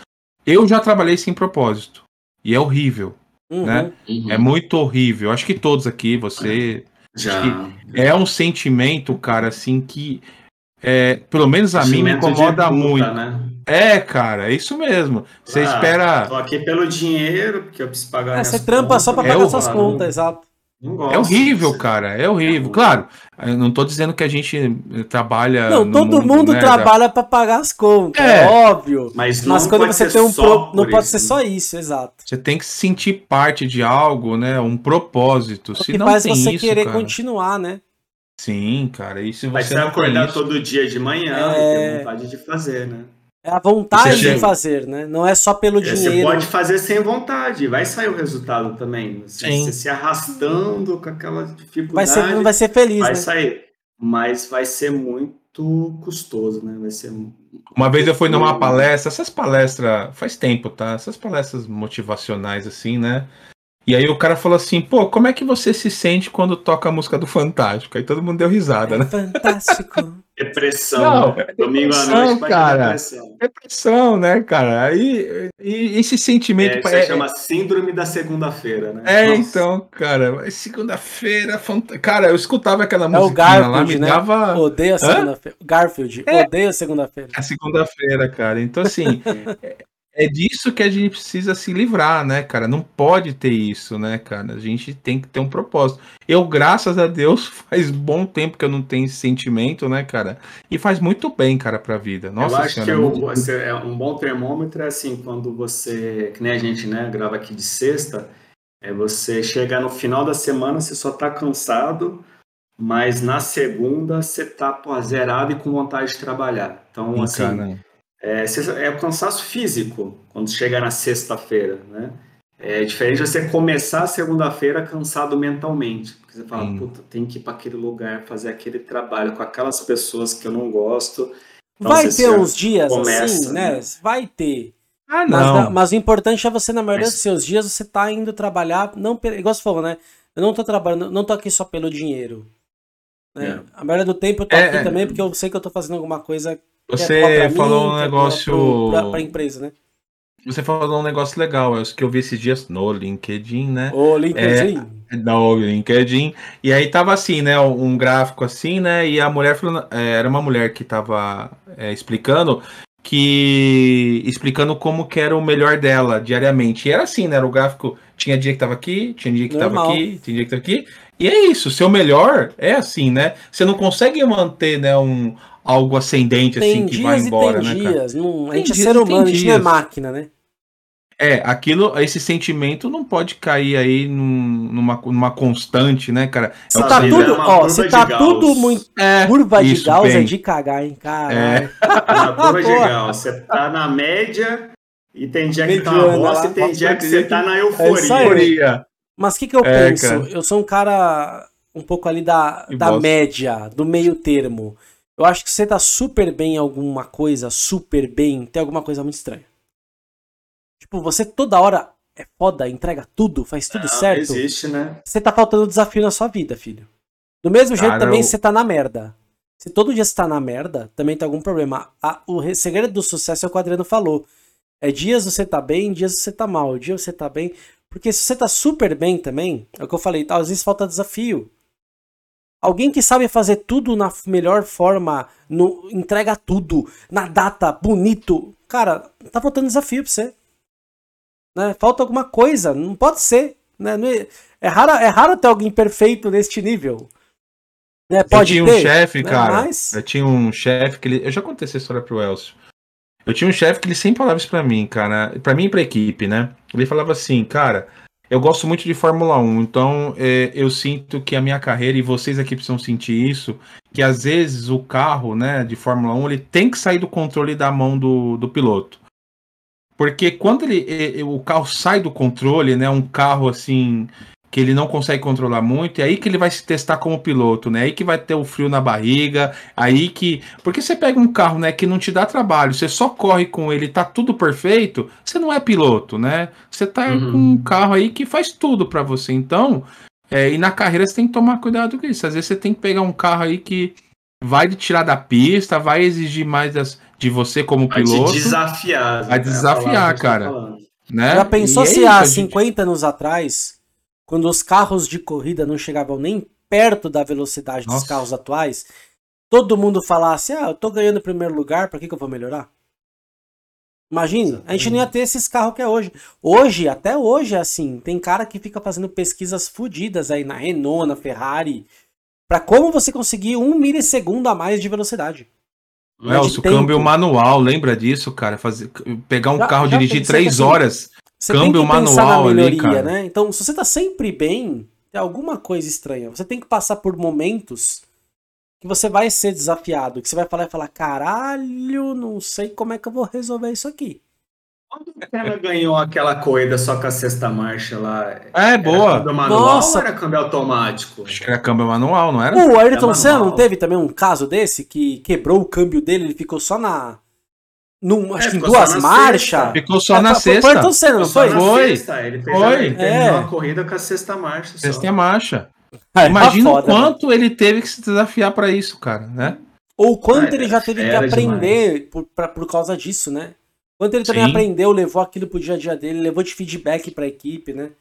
Eu já trabalhei sem propósito e é horrível, uhum, né? Uhum. É muito horrível. Acho que todos aqui, você já é um sentimento, cara, assim que é, pelo menos a mim me incomoda puta, muito. Né? É, cara, é isso mesmo. Você ah, espera. Tô aqui pelo dinheiro, porque eu preciso pagar. É, você trampa contas. só para pagar é suas contas, exato. É horrível, cara. É horrível. Claro, eu não tô dizendo que a gente trabalha. Não, todo mundo, mundo né, trabalha para pagar as contas, é, é óbvio. Mas, mas quando você tem um pro... não pode ser só isso, exato. Você tem que sentir parte de algo, né? Um propósito. É Se que não faz tem você isso, querer cara. continuar, né? Sim, cara. E se você você acordar isso... todo dia de manhã é... e ter vontade de fazer, né? É a vontade de fazer, né? Não é só pelo é, dinheiro. Você pode fazer sem vontade, vai sair o resultado também. Você, você se arrastando com aquela dificuldade. Vai ser, não vai ser feliz, vai né? sair. Mas vai ser muito custoso, né? Vai ser. Uma vez eu fui numa palestra, essas palestras, faz tempo, tá? Essas palestras motivacionais, assim, né? E aí o cara falou assim, pô, como é que você se sente quando toca a música do Fantástico? Aí todo mundo deu risada, né? Fantástico. (laughs) Depressão. Não, é Domingo à noite, cara. Depressão. depressão, né, cara? Aí e, esse sentimento. É, isso é, chama síndrome da segunda-feira, né? É, Nossa. então, cara, segunda-feira, fant... cara, eu escutava aquela música é o Garfield, lá, me né? dava. Odeio a segunda-feira. Garfield, é. odeio a segunda-feira. A segunda-feira, cara. Então, assim, (laughs) É disso que a gente precisa se livrar, né, cara? Não pode ter isso, né, cara? A gente tem que ter um propósito. Eu, graças a Deus, (laughs) faz bom tempo que eu não tenho esse sentimento, né, cara? E faz muito bem, cara, pra vida. Nossa eu acho senhora, que eu, você, é um bom termômetro é assim, quando você, que nem a gente, né, grava aqui de sexta, é você chegar no final da semana, você só tá cansado, mas na segunda você tá pô, zerado e com vontade de trabalhar. Então, Sim, assim. Cara é, é o cansaço físico quando chega na sexta-feira, né? É diferente você começar a segunda-feira cansado mentalmente. Porque você fala, puta, tem que ir para aquele lugar, fazer aquele trabalho com aquelas pessoas que eu não gosto. Então, Vai ter uns dias começa, assim, né? né? Vai ter. Ah, não. Mas, mas, o importante é você, na maioria mas... dos seus dias, você tá indo trabalhar, não, igual você falou, né? Eu não tô trabalhando, não tô aqui só pelo dinheiro. Né? É. A maioria do tempo eu tô é, aqui é... também porque eu sei que eu tô fazendo alguma coisa você falou mim, um negócio. Pra, pra, empresa, né? Você falou um negócio legal, é que eu vi esses dias no LinkedIn, né? O LinkedIn. É, no LinkedIn. E aí tava assim, né? Um gráfico assim, né? E a mulher falando. É, era uma mulher que tava é, explicando que explicando como que era o melhor dela diariamente. E era assim, né? Era o gráfico, tinha dia que tava aqui, tinha dia que Normal. tava aqui, tinha dia que tava aqui. E é isso, seu melhor é assim, né? Você não consegue manter, né, um, algo ascendente tem assim que vai embora, tem né, dias. cara? Não, a gente é ser humano, a gente não é máquina, né? É, aquilo, esse sentimento não pode cair aí num, numa, numa constante, né, cara? Se é tá tudo, ó, se tá tudo muito é, curva de Gauss é de cagar, hein, cara. É. (laughs) Uma curva de Gauss, você tá na média e tem dia que tá uma bosta e tem dia que você tá na euforia. É Mas o que que eu é, penso? Cara. Eu sou um cara um pouco ali da, da média, do meio termo. Eu acho que você tá super bem em alguma coisa, super bem, tem alguma coisa muito estranha. Tipo, você toda hora é foda, entrega tudo, faz tudo não, certo. existe, né? Você tá faltando desafio na sua vida, filho. Do mesmo jeito também eu... você tá na merda. Se todo dia você tá na merda, também tem algum problema. A, o segredo do sucesso é o que o Adriano falou. É dias você tá bem, dias você tá mal. Dia você tá bem. Porque se você tá super bem também, é o que eu falei, às vezes falta desafio. Alguém que sabe fazer tudo na melhor forma, no, entrega tudo, na data, bonito. Cara, tá faltando desafio pra você. Né? Falta alguma coisa, não pode ser. Né? É, é, raro, é raro ter alguém perfeito neste nível. Né? Pode eu tinha ter, um chefe, né? cara. Mas... Eu tinha um chefe que ele. Eu já contei essa história pro Elcio. Eu tinha um chefe que ele sempre falava isso pra mim, cara. Pra mim e pra equipe, né? Ele falava assim, cara. Eu gosto muito de Fórmula 1, então é, eu sinto que a minha carreira, e vocês aqui precisam sentir isso, que às vezes o carro né, de Fórmula 1 ele tem que sair do controle da mão do, do piloto. Porque quando ele, o carro sai do controle, né, um carro assim que ele não consegue controlar muito, é aí que ele vai se testar como piloto, né? Aí que vai ter o frio na barriga, aí que. Porque você pega um carro, né, que não te dá trabalho, você só corre com ele, tá tudo perfeito, você não é piloto, né? Você tá uhum. com um carro aí que faz tudo para você. Então, é, e na carreira você tem que tomar cuidado com isso. Às vezes você tem que pegar um carro aí que vai te tirar da pista, vai exigir mais das, de você como vai piloto. Vai desafiar. Vai né? desafiar, cara. Né? Já pensou e se é há 50 gente... anos atrás quando os carros de corrida não chegavam nem perto da velocidade Nossa. dos carros atuais, todo mundo falasse: Ah, eu tô ganhando o primeiro lugar, pra que, que eu vou melhorar? Imagine, a gente não ia ter esses carros que é hoje. Hoje, até hoje, é assim, tem cara que fica fazendo pesquisas fodidas aí na Renault, na Ferrari, para como você conseguir um milissegundo a mais de velocidade. Nelson, o câmbio manual, lembra disso, cara? Fazer, pegar um já, carro, já dirigir três assim, horas você Câmbio tem que manual na melhoria, ali, né? Então, se você tá sempre bem, tem alguma coisa estranha. Você tem que passar por momentos que você vai ser desafiado, que você vai falar e falar, caralho, não sei como é que eu vou resolver isso aqui. Quando o cara ganhou aquela corrida só com a sexta marcha lá? É, boa. Câmbio manual Nossa. ou era câmbio automático? Acho que era câmbio manual, não era? O Ayrton Senna não teve também um caso desse que quebrou o câmbio dele, ele ficou só na num, acho é, que em duas marchas. Ficou só é, na sexta. Foi Ayrton Senna, não foi? Foi. Ele fez foi. Ele é. a corrida com a sexta marcha. Sexta marcha. Ah, (laughs) Imagina o quanto né? ele teve que se desafiar para isso, cara, né? Ou quanto ah, ele já teve que aprender por, pra, por causa disso, né? Quanto ele também Sim. aprendeu, levou aquilo pro dia a dia dele, levou de feedback pra equipe, né?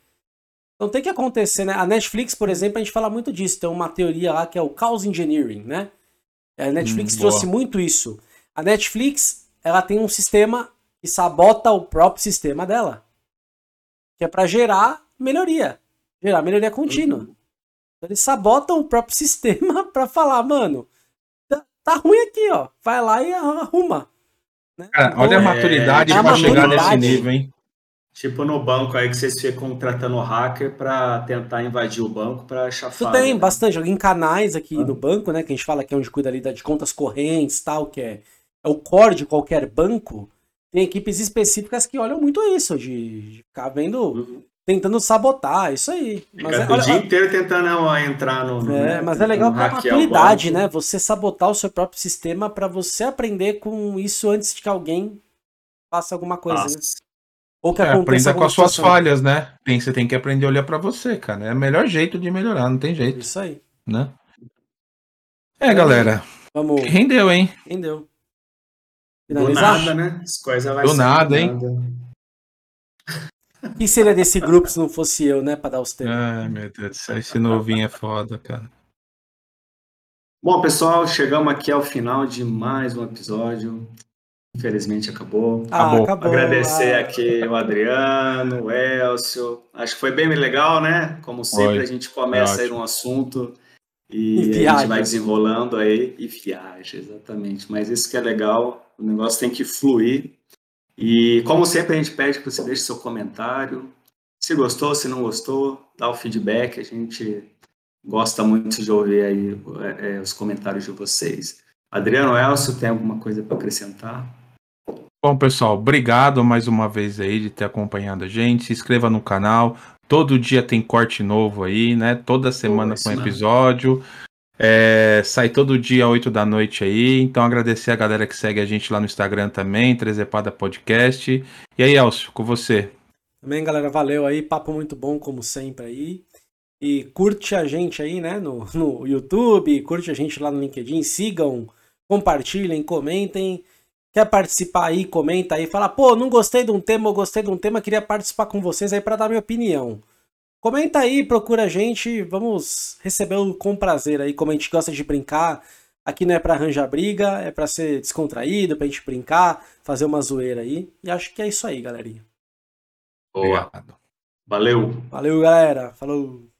Então tem que acontecer, né? A Netflix, por exemplo, a gente fala muito disso. Tem uma teoria lá que é o Chaos Engineering, né? A Netflix hum, trouxe muito isso. A Netflix ela tem um sistema que sabota o próprio sistema dela. Que é para gerar melhoria. Gerar melhoria contínua. Uhum. Então eles sabotam o próprio (laughs) sistema para falar, mano, tá, tá, ruim aqui, ó. Vai lá e arruma. Né? Cara, olha a maturidade é, para chegar nesse nível, hein? Tipo no banco aí que vocês ficam contratando hacker para tentar invadir o banco para chafar. Isso tem né? bastante. Em canais aqui ah. no banco, né? Que a gente fala que é onde cuida ali de contas correntes tal, que é é o core de qualquer banco, tem equipes específicas que olham muito isso, de, de ficar vendo, uhum. tentando sabotar, isso aí. Mas é, o dia inteiro tentando entrar no. é, né, mas é legal para a maturidade, né? Você sabotar o seu próprio sistema para você aprender com isso antes de que alguém faça alguma coisa, né? Ou que é, aprenda com as suas falhas, né? Tem, você tem que aprender a olhar para você, cara. É o melhor jeito de melhorar, não tem jeito. Isso aí. Né? É, galera. Vamos. Rendeu, hein? Rendeu. Finalizar? Do nada, né? As coisas vai Do nada, hein? O que seria desse grupo se não fosse eu, né? Pra dar os temas. Ai, meu Deus do céu. Esse novinho é foda, cara. Bom, pessoal, chegamos aqui ao final de mais um episódio. Infelizmente acabou. Ah, acabou. acabou. Agradecer ah. aqui o Adriano, o Elcio. Acho que foi bem legal, né? Como sempre, foi. a gente começa aí num assunto e, e a gente vai desenrolando aí e viaja, exatamente. Mas isso que é legal, o negócio tem que fluir. E como sempre a gente pede que você deixe seu comentário. Se gostou, se não gostou, dá o feedback. A gente gosta muito de ouvir aí é, é os comentários de vocês. Adriano Elcio, tem alguma coisa para acrescentar? Bom, pessoal, obrigado mais uma vez aí de ter acompanhado a gente. Se inscreva no canal, Todo dia tem corte novo aí, né? Toda semana com episódio. É, sai todo dia 8 da noite aí. Então agradecer a galera que segue a gente lá no Instagram também, Trezepada Podcast. E aí, Elcio, com você. Também, galera, valeu aí. Papo muito bom, como sempre aí. E curte a gente aí, né, no, no YouTube, curte a gente lá no LinkedIn, sigam, compartilhem, comentem. Quer participar aí, comenta aí, fala, pô, não gostei de um tema, eu gostei de um tema, queria participar com vocês aí para dar minha opinião. Comenta aí, procura a gente, vamos recebê-lo com prazer aí, como a gente gosta de brincar. Aqui não é para arranjar briga, é para ser descontraído, pra gente brincar, fazer uma zoeira aí. E acho que é isso aí, galerinha. Boa. Valeu. Valeu, galera. Falou.